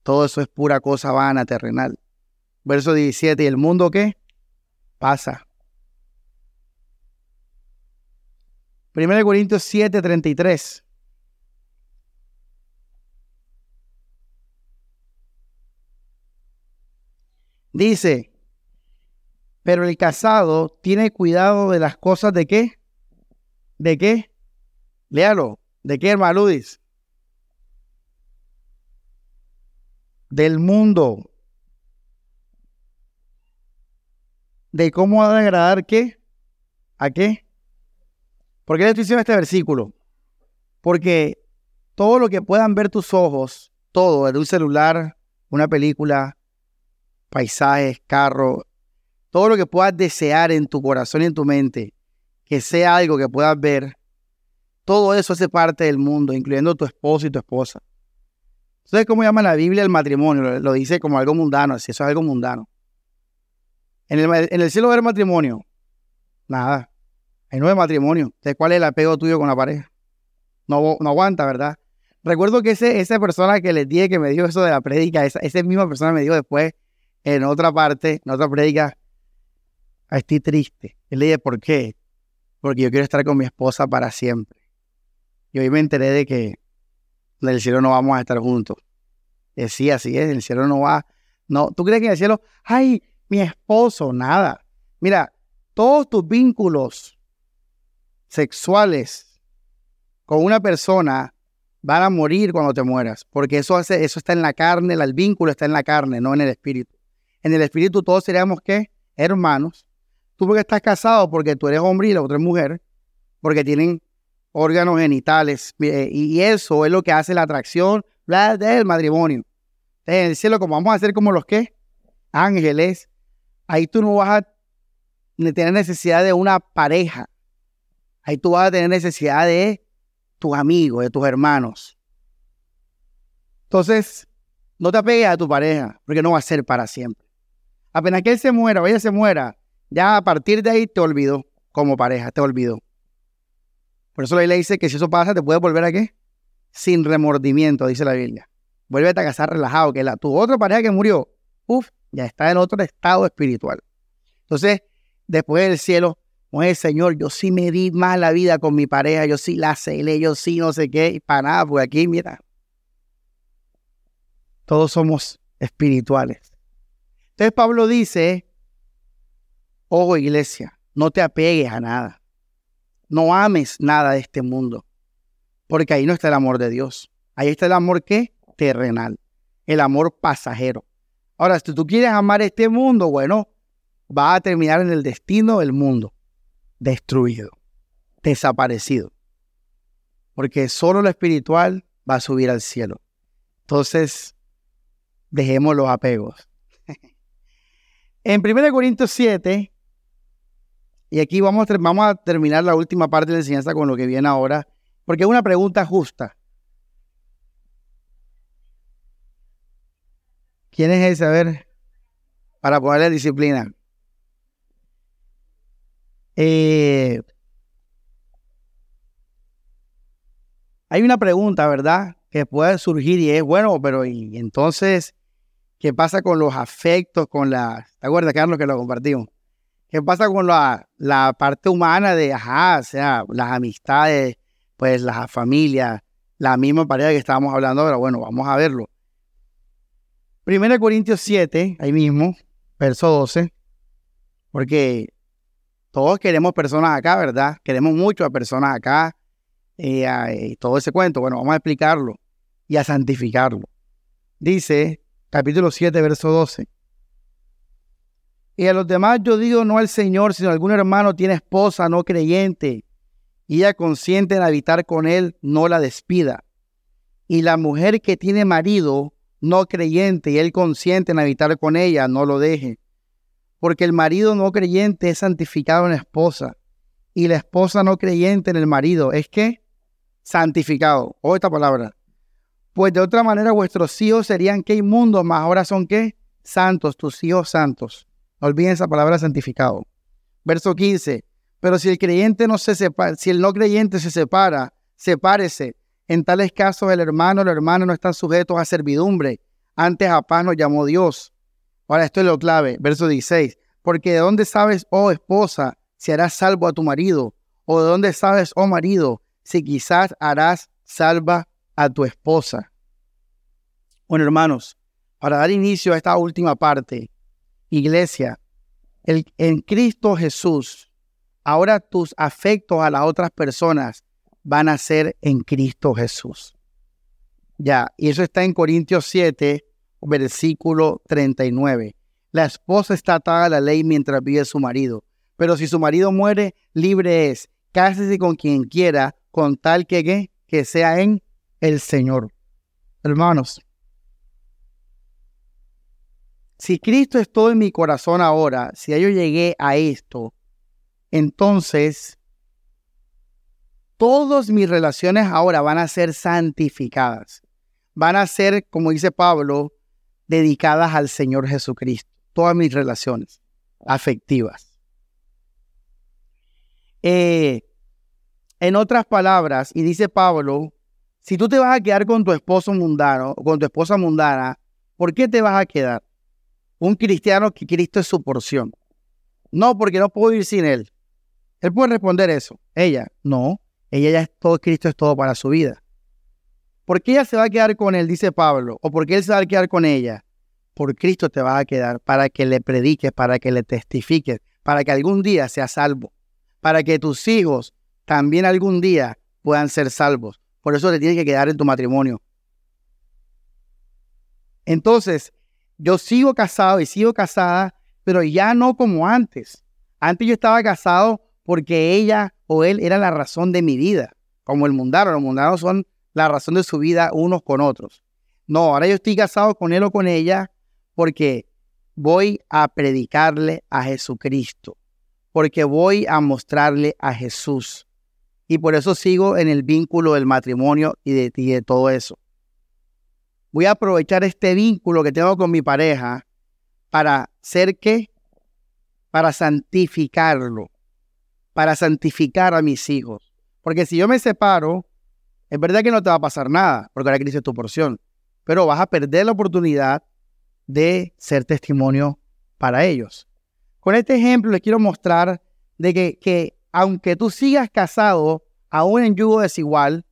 todo eso es pura cosa vana, terrenal. Verso 17, ¿y el mundo qué? Pasa. 1 Corintios 7, 33. Dice, pero el casado tiene cuidado de las cosas de qué? ¿De qué? Léalo. ¿De qué, hermano Del mundo. de cómo ha de agradar qué? ¿A qué? ¿Por qué le estoy diciendo este versículo? Porque todo lo que puedan ver tus ojos, todo, de un celular, una película, paisajes, carro, todo lo que puedas desear en tu corazón y en tu mente, que sea algo que puedas ver, todo eso hace parte del mundo, incluyendo tu esposo y tu esposa. ¿Sabes cómo llama la Biblia el matrimonio? Lo, dice como algo mundano, así eso es algo mundano. En el, en el cielo del matrimonio, nada. Hay no matrimonio. ¿De cuál es el apego tuyo con la pareja? No, aguanta, ¿verdad? Recuerdo que esa persona que les dije que me dio eso de la prédica, esa, misma persona me dijo después, en otra parte, en otra prédica, estoy triste. Y le dije, ¿por qué? Porque yo quiero estar con mi esposa para siempre. Y hoy me enteré de que en el cielo no vamos a estar juntos. Decía, así es, en el cielo no va. No, ¿tú crees que en el cielo, ay, mi esposo, nada. Mira, todos tus vínculos sexuales con una persona van a morir cuando te mueras, porque eso, hace, eso está en la carne, el vínculo está en la carne, no en el espíritu. En el espíritu todos seríamos, ¿qué? Hermanos. Tú porque estás casado, porque tú eres hombre y la otra es mujer, porque tienen órganos genitales, eh, y eso es lo que hace la atracción del matrimonio. En el cielo, como vamos a ser como los que ángeles, ahí tú no vas a tener necesidad de una pareja. Ahí tú vas a tener necesidad de tus amigos, de tus hermanos. Entonces, no te apegues a tu pareja, porque no va a ser para siempre. Apenas que él se muera o ella se muera, ya a partir de ahí te olvidó como pareja, te olvidó. Por eso la Biblia dice que si eso pasa, te puedes volver a qué? Sin remordimiento, dice la Biblia. Vuelve a casar relajado, que la, tu otra pareja que murió, uff, ya está en otro estado espiritual. Entonces, después del cielo, el Señor, yo sí me di más la vida con mi pareja, yo sí la celé, yo sí no sé qué, y para nada, porque aquí, mira, todos somos espirituales. Entonces Pablo dice, ojo iglesia, no te apegues a nada. no ames nada de este mundo, porque ahí no está el amor de Dios. Ahí está el amor que terrenal, el amor pasajero. Ahora, si tú quieres amar este mundo, bueno, va a terminar en el destino del mundo, destruido, desaparecido. Porque solo lo espiritual va a subir al cielo. Entonces, dejemos los apegos. En 1 Corintios 7, y aquí vamos a, terminar la última parte de la enseñanza con lo que viene ahora, porque es una pregunta justa. ¿Quién es ese? A ver, para ponerle disciplina. Eh, hay una pregunta, ¿verdad? Que puede surgir y es, bueno, pero ¿y entonces qué pasa con los afectos, con la... ¿Te acuerdas, Carlos, que lo compartimos? ¿Qué pasa con la, la parte humana de, ajá, o sea, las amistades, pues las familias, la misma pareja que estábamos hablando ahora? Bueno, vamos a verlo. 1 Corintios 7, ahí mismo, verso 12, porque todos queremos personas acá, ¿verdad? Queremos mucho a personas acá eh, y todo ese cuento. Bueno, vamos a explicarlo y a santificarlo. Dice, capítulo 7, verso 12. Y a los demás yo digo no al Señor, sino algún hermano tiene esposa no creyente y ella consiente en habitar con él, no la despida. Y la mujer que tiene marido no creyente y él consiente en habitar con ella, no lo deje. Porque el marido no creyente es santificado en la esposa y la esposa no creyente en el marido es que santificado. O esta palabra. Pues de otra manera vuestros hijos serían que inmundos, más ahora son que santos, tus hijos santos. No olviden esa palabra santificado. Verso 15. Pero si el creyente no se separa, si el no creyente se separa, sepárese. En tales casos el hermano o la hermana no están sujetos a servidumbre. Antes a paz nos llamó Dios. Ahora esto es lo clave. Verso 16. Porque de dónde sabes, oh esposa, si harás salvo a tu marido? O de dónde sabes, oh marido, si quizás harás salva a tu esposa. Bueno, hermanos, para dar inicio a esta última parte, iglesia, en Cristo Jesús, ahora tus afectos a las otras personas van a ser en Cristo Jesús. Ya, y eso está en Corintios 7, versículo 39. La esposa está atada a la ley mientras vive su marido, pero si su marido muere, libre es. Cásese con quien quiera, con tal que, que sea en el Señor. Hermanos, si Cristo es todo en mi corazón ahora, si yo llegué a esto, entonces todas mis relaciones ahora van a ser santificadas. Van a ser, como dice Pablo, dedicadas al Señor Jesucristo. Todas mis relaciones afectivas. Eh, en otras palabras, y dice Pablo, si tú te vas a quedar con tu esposo mundano, con tu esposa mundana, ¿por qué te vas a quedar? un cristiano que Cristo es su porción. No, porque no puedo ir sin él. Él puede responder eso. Ella, no. Ella ya es todo, Cristo es todo para su vida. ¿Por qué ella se va a quedar con él? Dice Pablo. ¿O por qué él se va a quedar con ella? Por Cristo te va a quedar para que le prediques, para que le testifiques, para que algún día sea salvo, para que tus hijos también algún día puedan ser salvos. Por eso te tienes que quedar en tu matrimonio. Entonces, yo sigo casado y sigo casada, pero ya no como antes. Antes yo estaba casado porque ella o él era la razón de mi vida, como el mundano. Los mundanos son la razón de su vida unos con otros. No, ahora yo estoy casado con él o con ella porque voy a predicarle a Jesucristo, porque voy a mostrarle a Jesús. Y por eso sigo en el vínculo del matrimonio y de, y de todo eso voy a aprovechar este vínculo que tengo con mi pareja para ser qué? Para santificarlo, para santificar a mis hijos. Porque si yo me separo, es verdad que no te va a pasar nada, porque ahora Cristo es tu porción, pero vas a perder la oportunidad de ser testimonio para ellos. Con este ejemplo les quiero mostrar de que, que aunque tú sigas casado, aún en yugo desigual,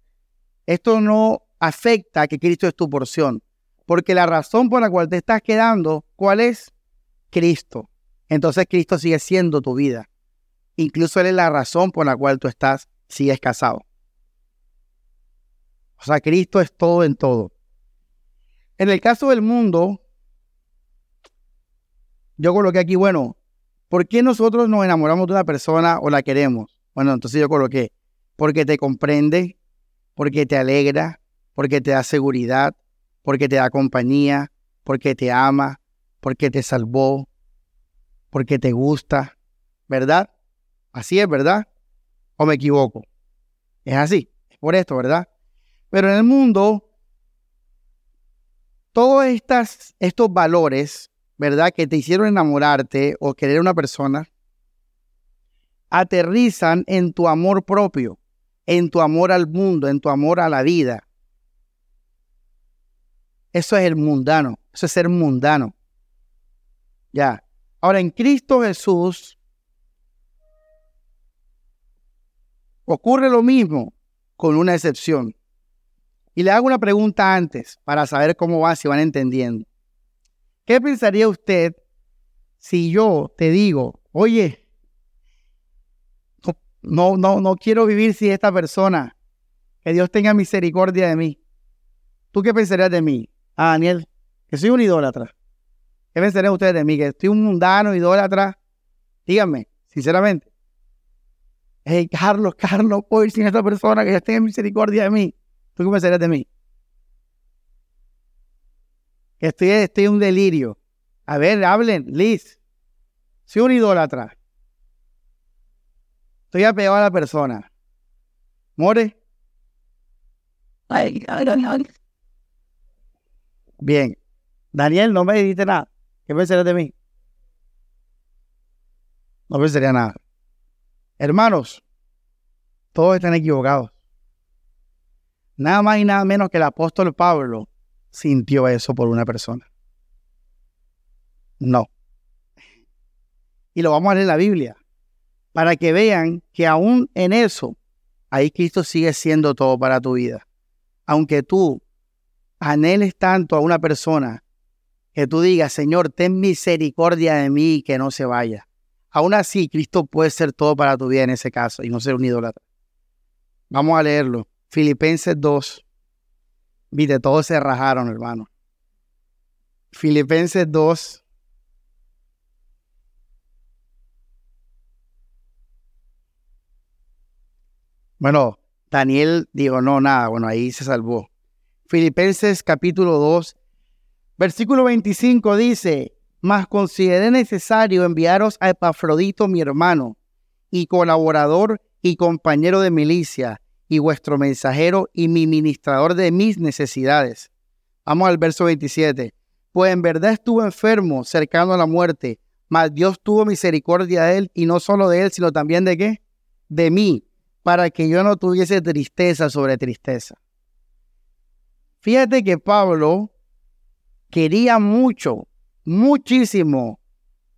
esto no afecta que Cristo es tu porción. Porque la razón por la cual te estás quedando, ¿cuál es? Cristo. Entonces Cristo sigue siendo tu vida. Incluso Él es la razón por la cual tú estás, sigues casado. O sea, Cristo es todo en todo. En el caso del mundo, yo coloqué aquí, bueno, ¿por qué nosotros nos enamoramos de una persona o la queremos? Bueno, entonces yo coloqué, porque te comprende, porque te alegra, porque te da seguridad, porque te da compañía, porque te ama, porque te salvó, porque te gusta, ¿verdad? Así es, ¿verdad? ¿O me equivoco? Es así, es por esto, ¿verdad? Pero en el mundo, todos estas, estos valores, ¿verdad? Que te hicieron enamorarte o querer a una persona, aterrizan en tu amor propio, en tu amor al mundo, en tu amor a la vida. Eso es el mundano, eso es ser mundano. Ya. Ahora, en Cristo Jesús ocurre lo mismo con una excepción. Y le hago una pregunta antes para saber cómo va, si van entendiendo. ¿Qué pensaría usted si yo te digo, oye, no, no, no quiero vivir sin esta persona, que Dios tenga misericordia de mí? ¿Tú qué pensarías de mí? Ah, Daniel, que soy un idólatra. ¿Qué pensarían ustedes de mí? Que estoy un mundano, idólatra. Díganme, sinceramente. Hey, Carlos, Carlos, puedo ir sin esta persona que Dios tenga misericordia de mí. ¿Tú qué pensarías de mí? Estoy, estoy en un delirio. A ver, hablen, Liz. Soy un idólatra. Estoy apegado a la persona. ¿More? Bien. Daniel, no me dijiste nada. ¿Qué pensarías de mí? No pensaría nada. Hermanos, todos están equivocados. Nada más y nada menos que el apóstol Pablo sintió eso por una persona. No. Y lo vamos a leer en la Biblia, para que vean que aún en eso, ahí Cristo sigue siendo todo para tu vida. Aunque tú anheles tanto a una persona, que tú digas, Señor, ten misericordia de mí que no se vaya. Aún así, Cristo puede ser todo para tu vida en ese caso y no ser un idólatra. Vamos a leerlo. Filipenses 2, Viste, todos se rajaron, hermano. Filipenses 2. Bueno, Daniel dijo, no, nada, bueno, ahí se salvó. Filipenses capítulo 2, versículo 25 dice, mas consideré necesario enviaros a Epafrodito, mi hermano, y colaborador y compañero de milicia, y vuestro mensajero y mi ministrador de mis necesidades. Vamos al verso 27. Pues en verdad estuvo enfermo, cercano a la muerte, mas Dios tuvo misericordia de él, y no solo de él, sino también de qué? De mí, para que yo no tuviese tristeza sobre tristeza. Fíjate que Pablo quería mucho, muchísimo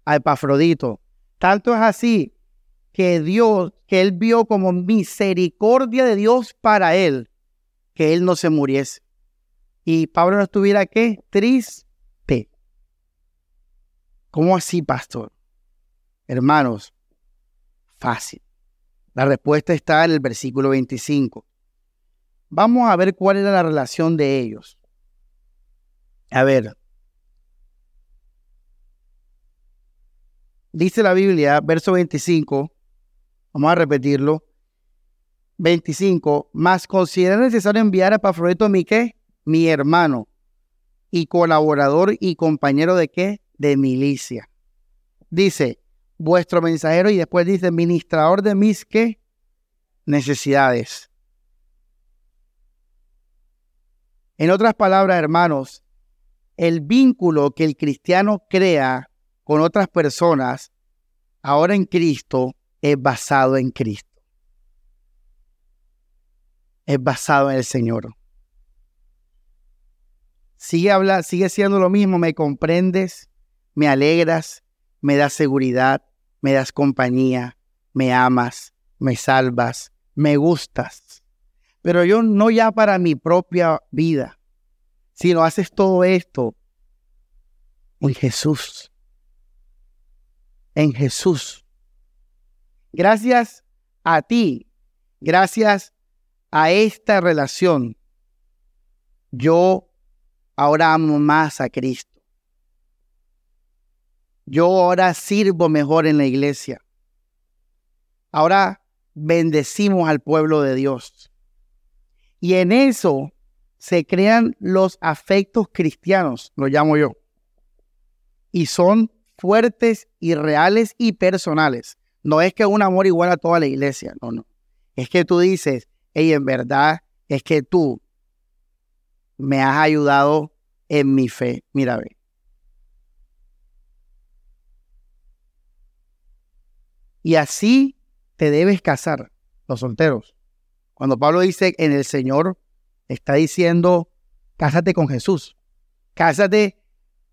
a Epafrodito. Tanto es así que Dios, que él vio como misericordia de Dios para él, que él no se muriese. Y Pablo no estuviera qué? Triste. ¿Cómo así, pastor? Hermanos, fácil. La respuesta está en el versículo 25. Vamos a ver cuál era la relación de ellos. A ver, dice la Biblia, verso 25, Vamos a repetirlo. 25. Más considera necesario enviar a Pafrodito a mi qué? Mi hermano y colaborador y compañero de qué? De milicia. Dice, vuestro mensajero y después dice, ministrador de mis qué? Necesidades. En otras palabras, hermanos, el vínculo que el cristiano crea con otras personas ahora en Cristo es basado en Cristo. Es basado en el Señor. Sigue, habla, sigue siendo lo mismo, me comprendes, me alegras, me das seguridad, me das compañía, me amas, me salvas, me gustas. Pero yo no ya para mi propia vida, sino haces todo esto en Jesús. En Jesús Gracias a ti, gracias a esta relación, yo ahora amo más a Cristo. Yo ahora sirvo mejor en la iglesia. Ahora bendecimos al pueblo de Dios. Y en eso se crean los afectos cristianos, lo llamo yo. Y son fuertes y reales y personales. No es que un amor igual a toda la iglesia, no, no. Es que tú dices, hey, en verdad es que tú me has ayudado en mi fe. Mira, ve. Y así te debes casar, los solteros. Cuando Pablo dice en el Señor, está diciendo, cásate con Jesús. Cásate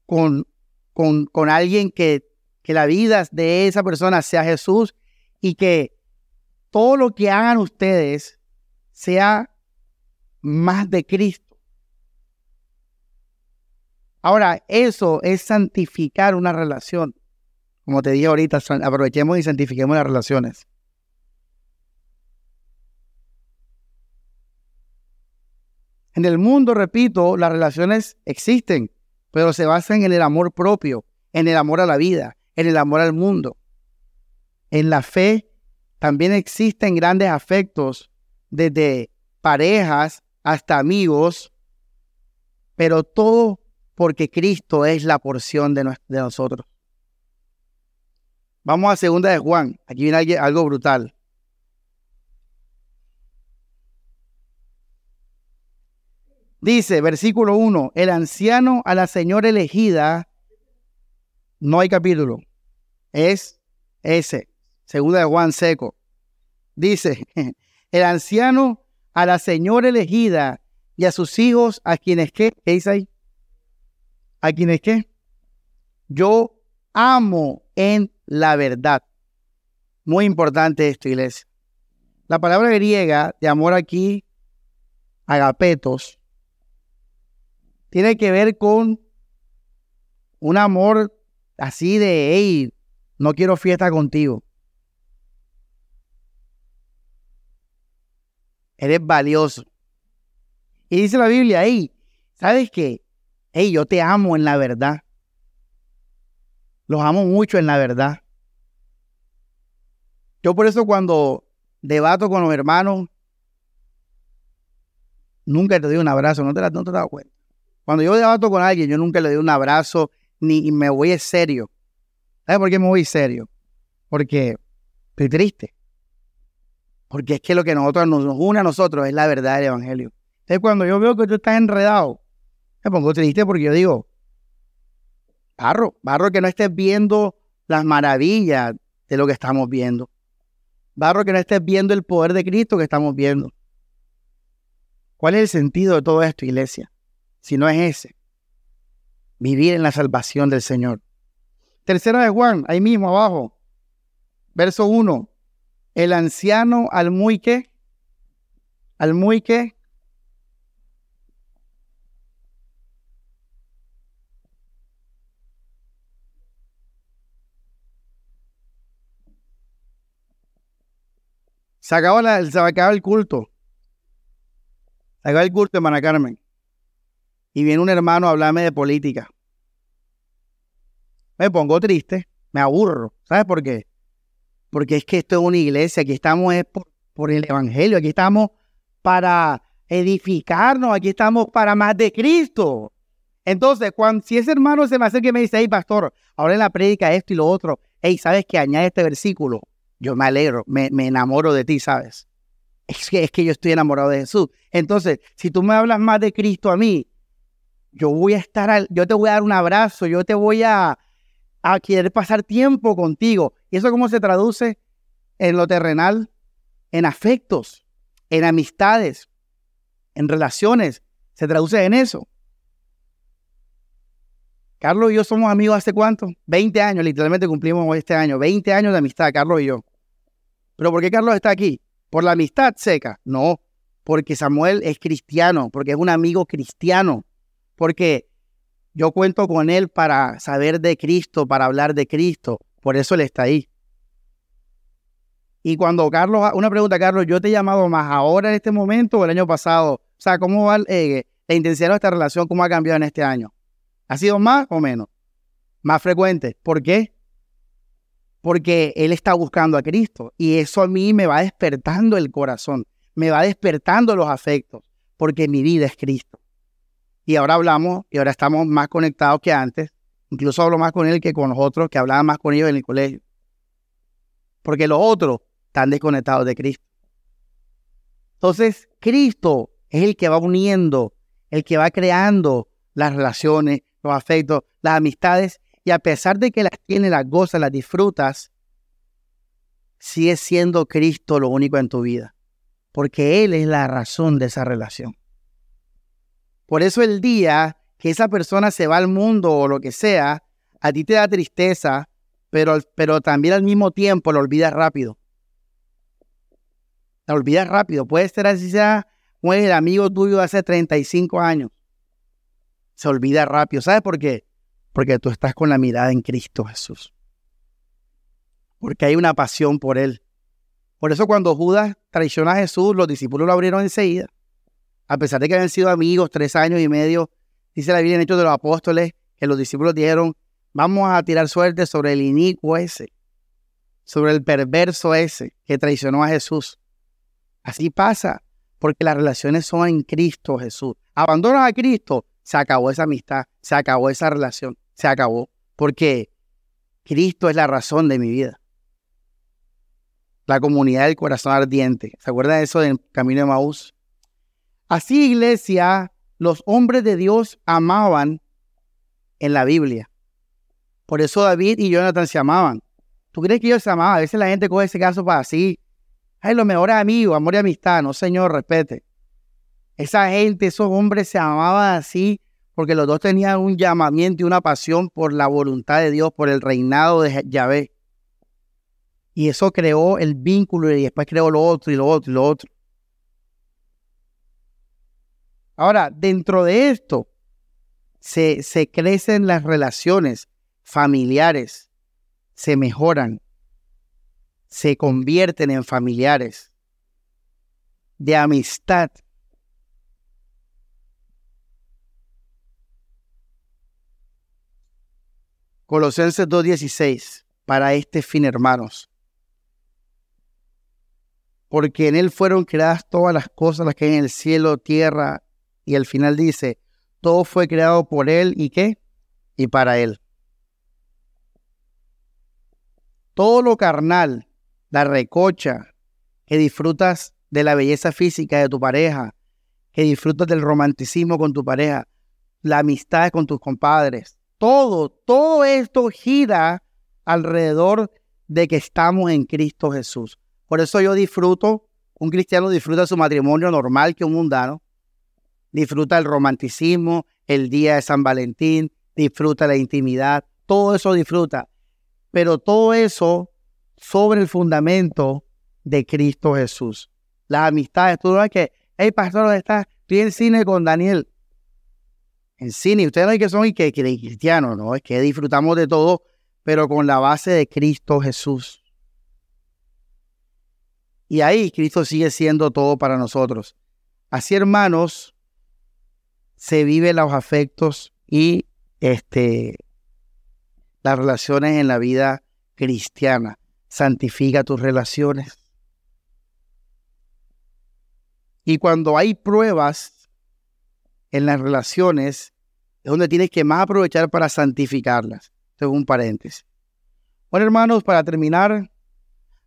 con, con, con alguien que, que la vida de esa persona sea Jesús y que todo lo que hagan ustedes sea más de Cristo. Ahora, eso es santificar una relación. Como te dije ahorita, aprovechemos y santifiquemos las relaciones. En el mundo, repito, las relaciones existen, pero se basan en el amor propio, en el amor a la vida, en el amor al mundo. En la fe también existen grandes afectos desde parejas hasta amigos, pero todo porque Cristo es la porción de, nosotros. Vamos a segunda de Juan. Aquí viene algo brutal. Dice, versículo 1, el anciano a la señora elegida, no hay capítulo, es ese, segunda de Juan seco. Dice, el anciano a la señora elegida y a sus hijos, a quienes qué, ¿qué dice ahí? ¿A quienes qué? Yo amo en la verdad. Muy importante esto, iglesia. La palabra griega de amor aquí, agapetos, tiene que ver con un amor así de, hey, no quiero fiesta contigo. Eres valioso. Y dice la Biblia, hey, ¿sabes qué? Hey, yo te amo en la verdad. Los amo mucho en la verdad. Yo por eso cuando debato con los hermanos, nunca te doy un abrazo, no te, no te dado cuenta. Cuando yo debato con alguien, yo nunca le doy un abrazo ni me voy serio. ¿Sabes por qué me voy serio? Porque estoy triste. Porque es que lo que nosotros nos une a nosotros es la verdad del Evangelio. Entonces, cuando yo veo que tú estás enredado, me pongo triste porque yo digo, barro, barro que no estés viendo las maravillas de lo que estamos viendo. Barro que no estés viendo el poder de Cristo que estamos viendo. ¿Cuál es el sentido de todo esto, iglesia? Si no es ese. Vivir en la salvación del Señor. Tercera de Juan, ahí mismo abajo. Verso 1 el anciano al muy qué, al muy qué, Se acabó, se acabó el culto. Se acabó el culto, hermana Carmen. Y viene un hermano a hablarme de política. Me pongo triste, me aburro. ¿Sabes por qué? porque es que esto es una iglesia, aquí estamos por, el Evangelio, aquí estamos para edificarnos, aquí estamos para más de Cristo. Entonces, cuando, si ese hermano se me acerca y me dice, hey, pastor, ahora en la prédica esto y lo otro, hey, ¿sabes que Añade este versículo. Yo me alegro, me, enamoro de ti, ¿sabes? Es que, es que yo estoy enamorado de Jesús. Entonces, si tú me hablas más de Cristo a mí, yo voy a estar, yo te voy a dar un abrazo, yo te voy a, a querer pasar tiempo contigo. ¿Y eso cómo se traduce en lo terrenal? En afectos, en amistades, en relaciones. Se traduce en eso. Carlos y yo somos amigos hace cuánto? 20 años, literalmente cumplimos este año. 20 años de amistad, Carlos y yo. ¿Pero por qué Carlos está aquí? ¿Por la amistad seca? No, porque Samuel es cristiano, porque es un amigo cristiano, porque yo cuento con Él para saber de Cristo, para hablar de Cristo. Por eso Él está ahí. Y cuando Carlos, una pregunta, Carlos, yo te he llamado más ahora en este momento o el año pasado. O sea, ¿cómo va eh, la intensidad de esta relación? ¿Cómo ha cambiado en este año? ¿Ha sido más o menos? Más frecuente. ¿Por qué? Porque él está buscando a Cristo y eso a mí me va despertando el corazón, me va despertando los afectos, porque mi vida es Cristo. Y ahora hablamos y ahora estamos más conectados que antes. Incluso hablo más con él que con los otros que hablaban más con ellos en el colegio. Porque los otros están desconectados de Cristo. Entonces, Cristo es el que va uniendo, el que va creando las relaciones, los afectos, las amistades, y a pesar de que las tienes, las gozas, las disfrutas, sigue siendo Cristo lo único en tu vida, porque Él es la razón de esa relación. Por eso el día que esa persona se va al mundo o lo que sea, a ti te da tristeza, pero, pero también al mismo tiempo lo olvidas rápido la olvidas rápido. Puede ser así sea un el amigo tuyo de hace 35 años. Se olvida rápido. ¿Sabes por qué? Porque tú estás con la mirada en Cristo Jesús. Porque hay una pasión por Él. Por eso cuando Judas traiciona a Jesús, los discípulos lo abrieron enseguida. A pesar de que habían sido amigos tres años y medio, dice la Biblia en Hechos de los Apóstoles, que los discípulos dijeron, vamos a tirar suerte sobre el inicuo ese, sobre el perverso ese que traicionó a Jesús. Así pasa, porque las relaciones son en Cristo Jesús. Abandonas a Cristo, se acabó esa amistad, se acabó esa relación, se acabó, porque Cristo es la razón de mi vida. La comunidad del corazón ardiente. ¿Se acuerdan de eso del camino de Maús? Así, iglesia, los hombres de Dios amaban en la Biblia. Por eso David y Jonathan se amaban. ¿Tú crees que ellos se amaban? A veces la gente coge ese caso para así, Ay, los mejores amigos, amor y amistad. No, señor, respete. Esa gente, esos hombres se amaban así porque los dos tenían un llamamiento y una pasión por la voluntad de Dios, por el reinado de Yahvé. Y eso creó el vínculo y después creó lo otro y lo otro y lo otro. Ahora, dentro de esto, se, se crecen las relaciones familiares, se mejoran, se convierten en familiares, de amistad. Colosenses 2.16, para este fin, hermanos. Porque en Él fueron creadas todas las cosas, las que hay en el cielo, tierra, y al final dice, todo fue creado por Él y qué? Y para Él. Todo lo carnal la recocha, que disfrutas de la belleza física de tu pareja, que disfrutas del romanticismo con tu pareja, la amistad con tus compadres. Todo, todo esto gira alrededor de que estamos en Cristo Jesús. Por eso yo disfruto, un cristiano disfruta su matrimonio normal que un mundano, disfruta el romanticismo, el día de San Valentín, disfruta la intimidad, todo eso disfruta. Pero todo eso sobre el fundamento de Cristo Jesús. Las amistades, tú no que, hey pastor, ¿dónde estás? Estoy en cine con Daniel. En cine, ustedes no hay que son y que, cristianos, ¿no? Es que disfrutamos de todo, pero con la base de Cristo Jesús. Y ahí Cristo sigue siendo todo para nosotros. Así, hermanos, se viven los afectos y este, las relaciones en la vida cristiana santifica tus relaciones. Y cuando hay pruebas en las relaciones, es donde tienes que más aprovechar para santificarlas. Esto es un paréntesis. Bueno, hermanos, para terminar,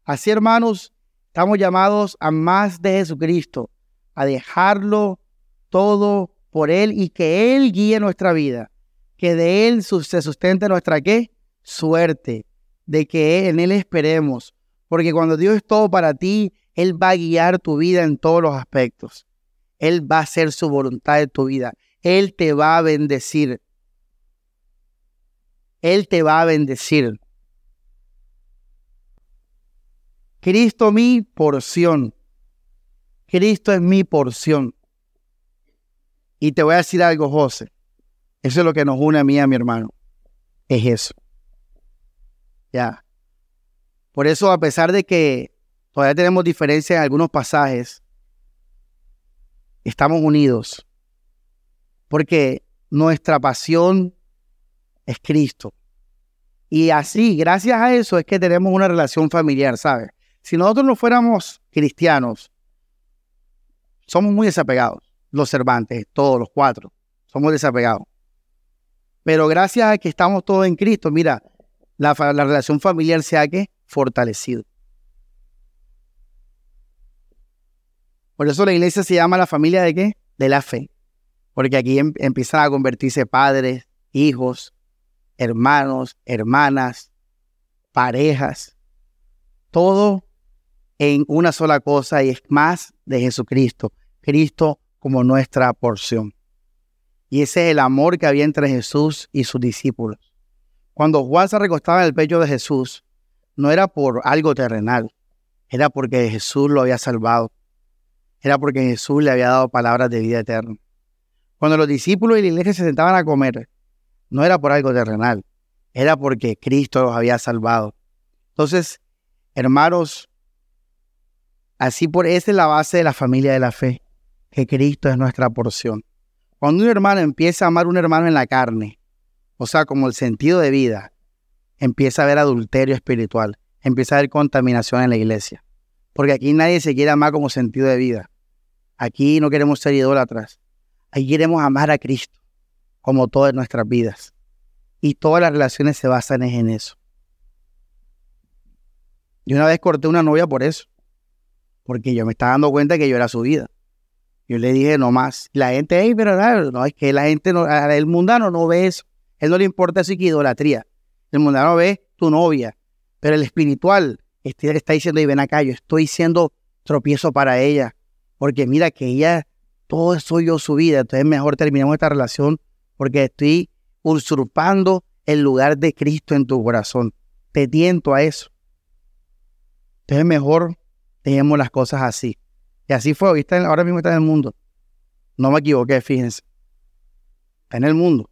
así, hermanos, estamos llamados a más de Jesucristo, a dejarlo todo por Él y que Él guíe nuestra vida, que de Él se sustente nuestra ¿qué? suerte, de que en Él esperemos, porque cuando Dios es todo para ti, Él va a guiar tu vida en todos los aspectos. Él va a hacer su voluntad de tu vida. Él te va a bendecir. Él te va a bendecir. Cristo mi porción. Cristo es mi porción. Y te voy a decir algo, José. Eso es lo que nos une a mí y a mi hermano. Es eso. Ya. Por eso, a pesar de que todavía tenemos diferencia en algunos pasajes, estamos unidos porque nuestra pasión es Cristo. Y así, gracias a eso, es que tenemos una relación familiar, ¿sabes? Si nosotros no fuéramos cristianos, somos muy desapegados, los Cervantes, todos los cuatro, somos desapegados. Pero gracias a que estamos todos en Cristo, mira, la, la relación familiar se ha fortalecido. Por eso la iglesia se llama la familia de qué? De la fe. Porque aquí em, empiezan a convertirse padres, hijos, hermanos, hermanas, parejas, todo en una sola cosa y es más de Jesucristo. Cristo como nuestra porción. Y ese es el amor que había entre Jesús y sus discípulos. Cuando Juan se recostaba en el pecho de Jesús, no era por algo terrenal, era porque Jesús lo había salvado, era porque Jesús le había dado palabras de vida eterna. Cuando los discípulos y la iglesia se sentaban a comer, no era por algo terrenal, era porque Cristo los había salvado. Entonces, hermanos, así por esa es la base de la familia de la fe, que Cristo es nuestra porción. Cuando un hermano empieza a amar a un hermano en la carne, o sea, como el sentido de vida, empieza a haber adulterio espiritual, empieza a haber contaminación en la iglesia. Porque aquí nadie se quiere amar como sentido de vida. Aquí no queremos ser idólatras. Ahí queremos amar a Cristo, como todas nuestras vidas. Y todas las relaciones se basan en eso. Y una vez corté una novia por eso, porque yo me estaba dando cuenta que yo era su vida. Yo le dije, no más. La gente, hey, pero no, es que la gente, no, el mundano no ve eso. él no le importa eso que idolatría. El mundano ve tu novia, pero el espiritual está, está diciendo, y ven acá, yo estoy siendo tropiezo para ella, porque mira que ella todo soy yo su vida. Entonces mejor terminemos esta relación porque estoy usurpando el lugar de Cristo en tu corazón. Te tiento a eso. Entonces mejor dejemos las cosas así. Y así fue, ¿viste? ahora mismo está en el mundo. No me equivoqué, fíjense. Está en el mundo.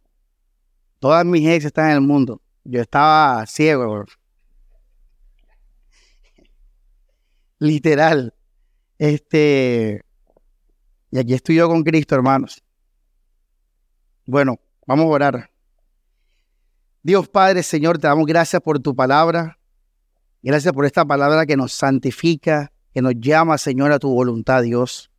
Todas mis ex están en el mundo. Yo estaba ciego. Literal. Este, y aquí estoy yo con Cristo, hermanos. Bueno, vamos a orar. Dios Padre, Señor, te damos gracias por tu palabra. Gracias por esta palabra que nos santifica, que nos llama, Señor, a tu voluntad, Dios.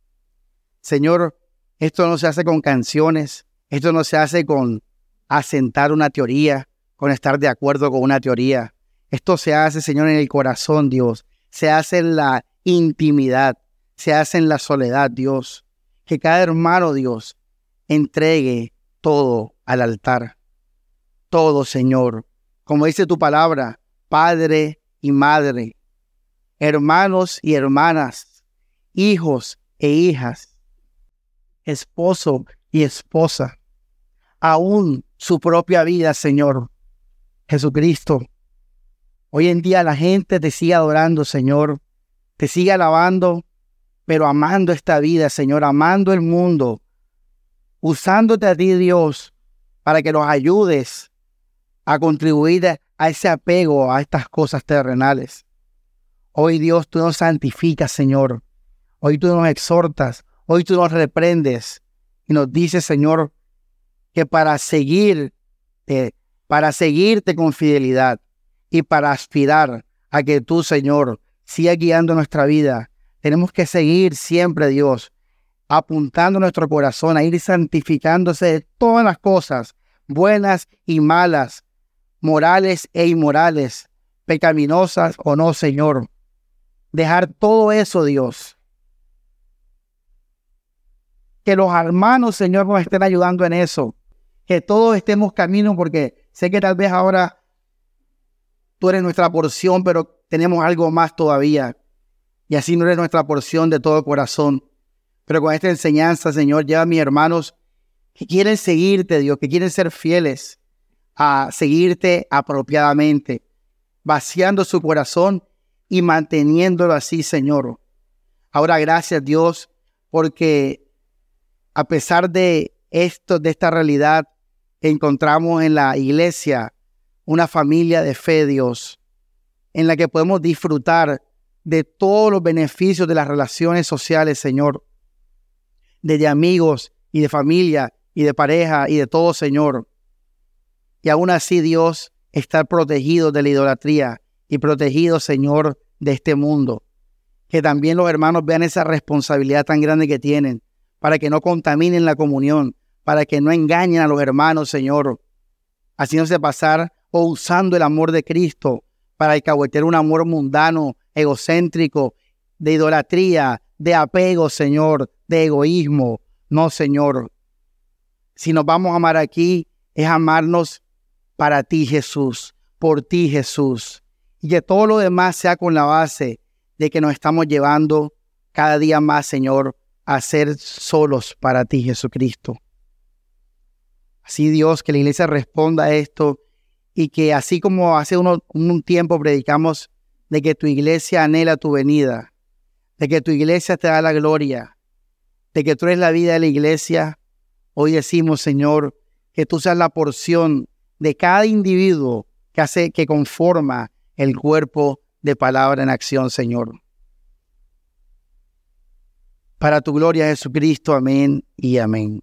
Señor, esto no se hace con canciones, esto no se hace con asentar una teoría, con estar de acuerdo con una teoría. Esto se hace, Señor, en el corazón, Dios. Se hace en la intimidad, se hace en la soledad, Dios que cada hermano Dios entregue todo al altar. Todo, Señor. Como dice tu palabra, padre y madre, hermanos y hermanas, hijos e hijas, esposo y esposa, aún su propia vida, Señor. Jesucristo, hoy en día la gente te sigue adorando, Señor, te sigue alabando pero amando esta vida, Señor, amando el mundo, usándote a ti, Dios, para que nos ayudes a contribuir a ese apego a estas cosas terrenales. Hoy, Dios, tú nos santificas, Señor. Hoy tú nos exhortas, hoy tú nos reprendes y nos dices, Señor, que para seguirte, para seguirte con fidelidad y para aspirar a que tú, Señor, sigas guiando nuestra vida tenemos que seguir siempre, Dios, apuntando nuestro corazón a ir santificándose de todas las cosas, buenas y malas, morales e inmorales, pecaminosas o no, Señor. Dejar todo eso, Dios. Que los hermanos, Señor, nos estén ayudando en eso. Que todos estemos camino, porque sé que tal vez ahora tú eres nuestra porción, pero tenemos algo más todavía y así no eres nuestra porción de todo corazón. Pero con esta enseñanza, Señor, lleva a mis hermanos que quieren seguirte, Dios, que quieren ser fieles a seguirte apropiadamente, vaciando su corazón y manteniéndolo así, Señor. Ahora, gracias, Dios, porque a pesar de esto, de esta realidad, encontramos en la iglesia una familia de fe, Dios, en la que podemos disfrutar de todos los beneficios de las relaciones sociales, Señor, de, amigos y de familia y de pareja y de todo, Señor. Y aún así, Dios, estar protegido de la idolatría y protegido, Señor, de este mundo. Que también los hermanos vean esa responsabilidad tan grande que tienen para que no contaminen la comunión, para que no engañen a los hermanos, Señor, haciéndose pasar o usando el amor de Cristo para alcahuetear un amor mundano, egocéntrico, de idolatría, de apego, Señor, de egoísmo. No, Señor. Si nos vamos a amar aquí, es amarnos para ti, Jesús, por ti, Jesús. Y que todo lo demás sea con la base de que nos estamos llevando cada día más, Señor, a ser solos para ti, Jesucristo. Así Dios, que la iglesia responda a esto y que así como hace un tiempo predicamos de que tu iglesia anhela tu venida, de que tu iglesia te da la gloria, de que tú eres la vida de la iglesia, hoy decimos, Señor, que tú seas la porción de cada individuo que hace, que conforma el cuerpo de palabra en acción, Señor. Para tu gloria, Jesucristo, amén y amén.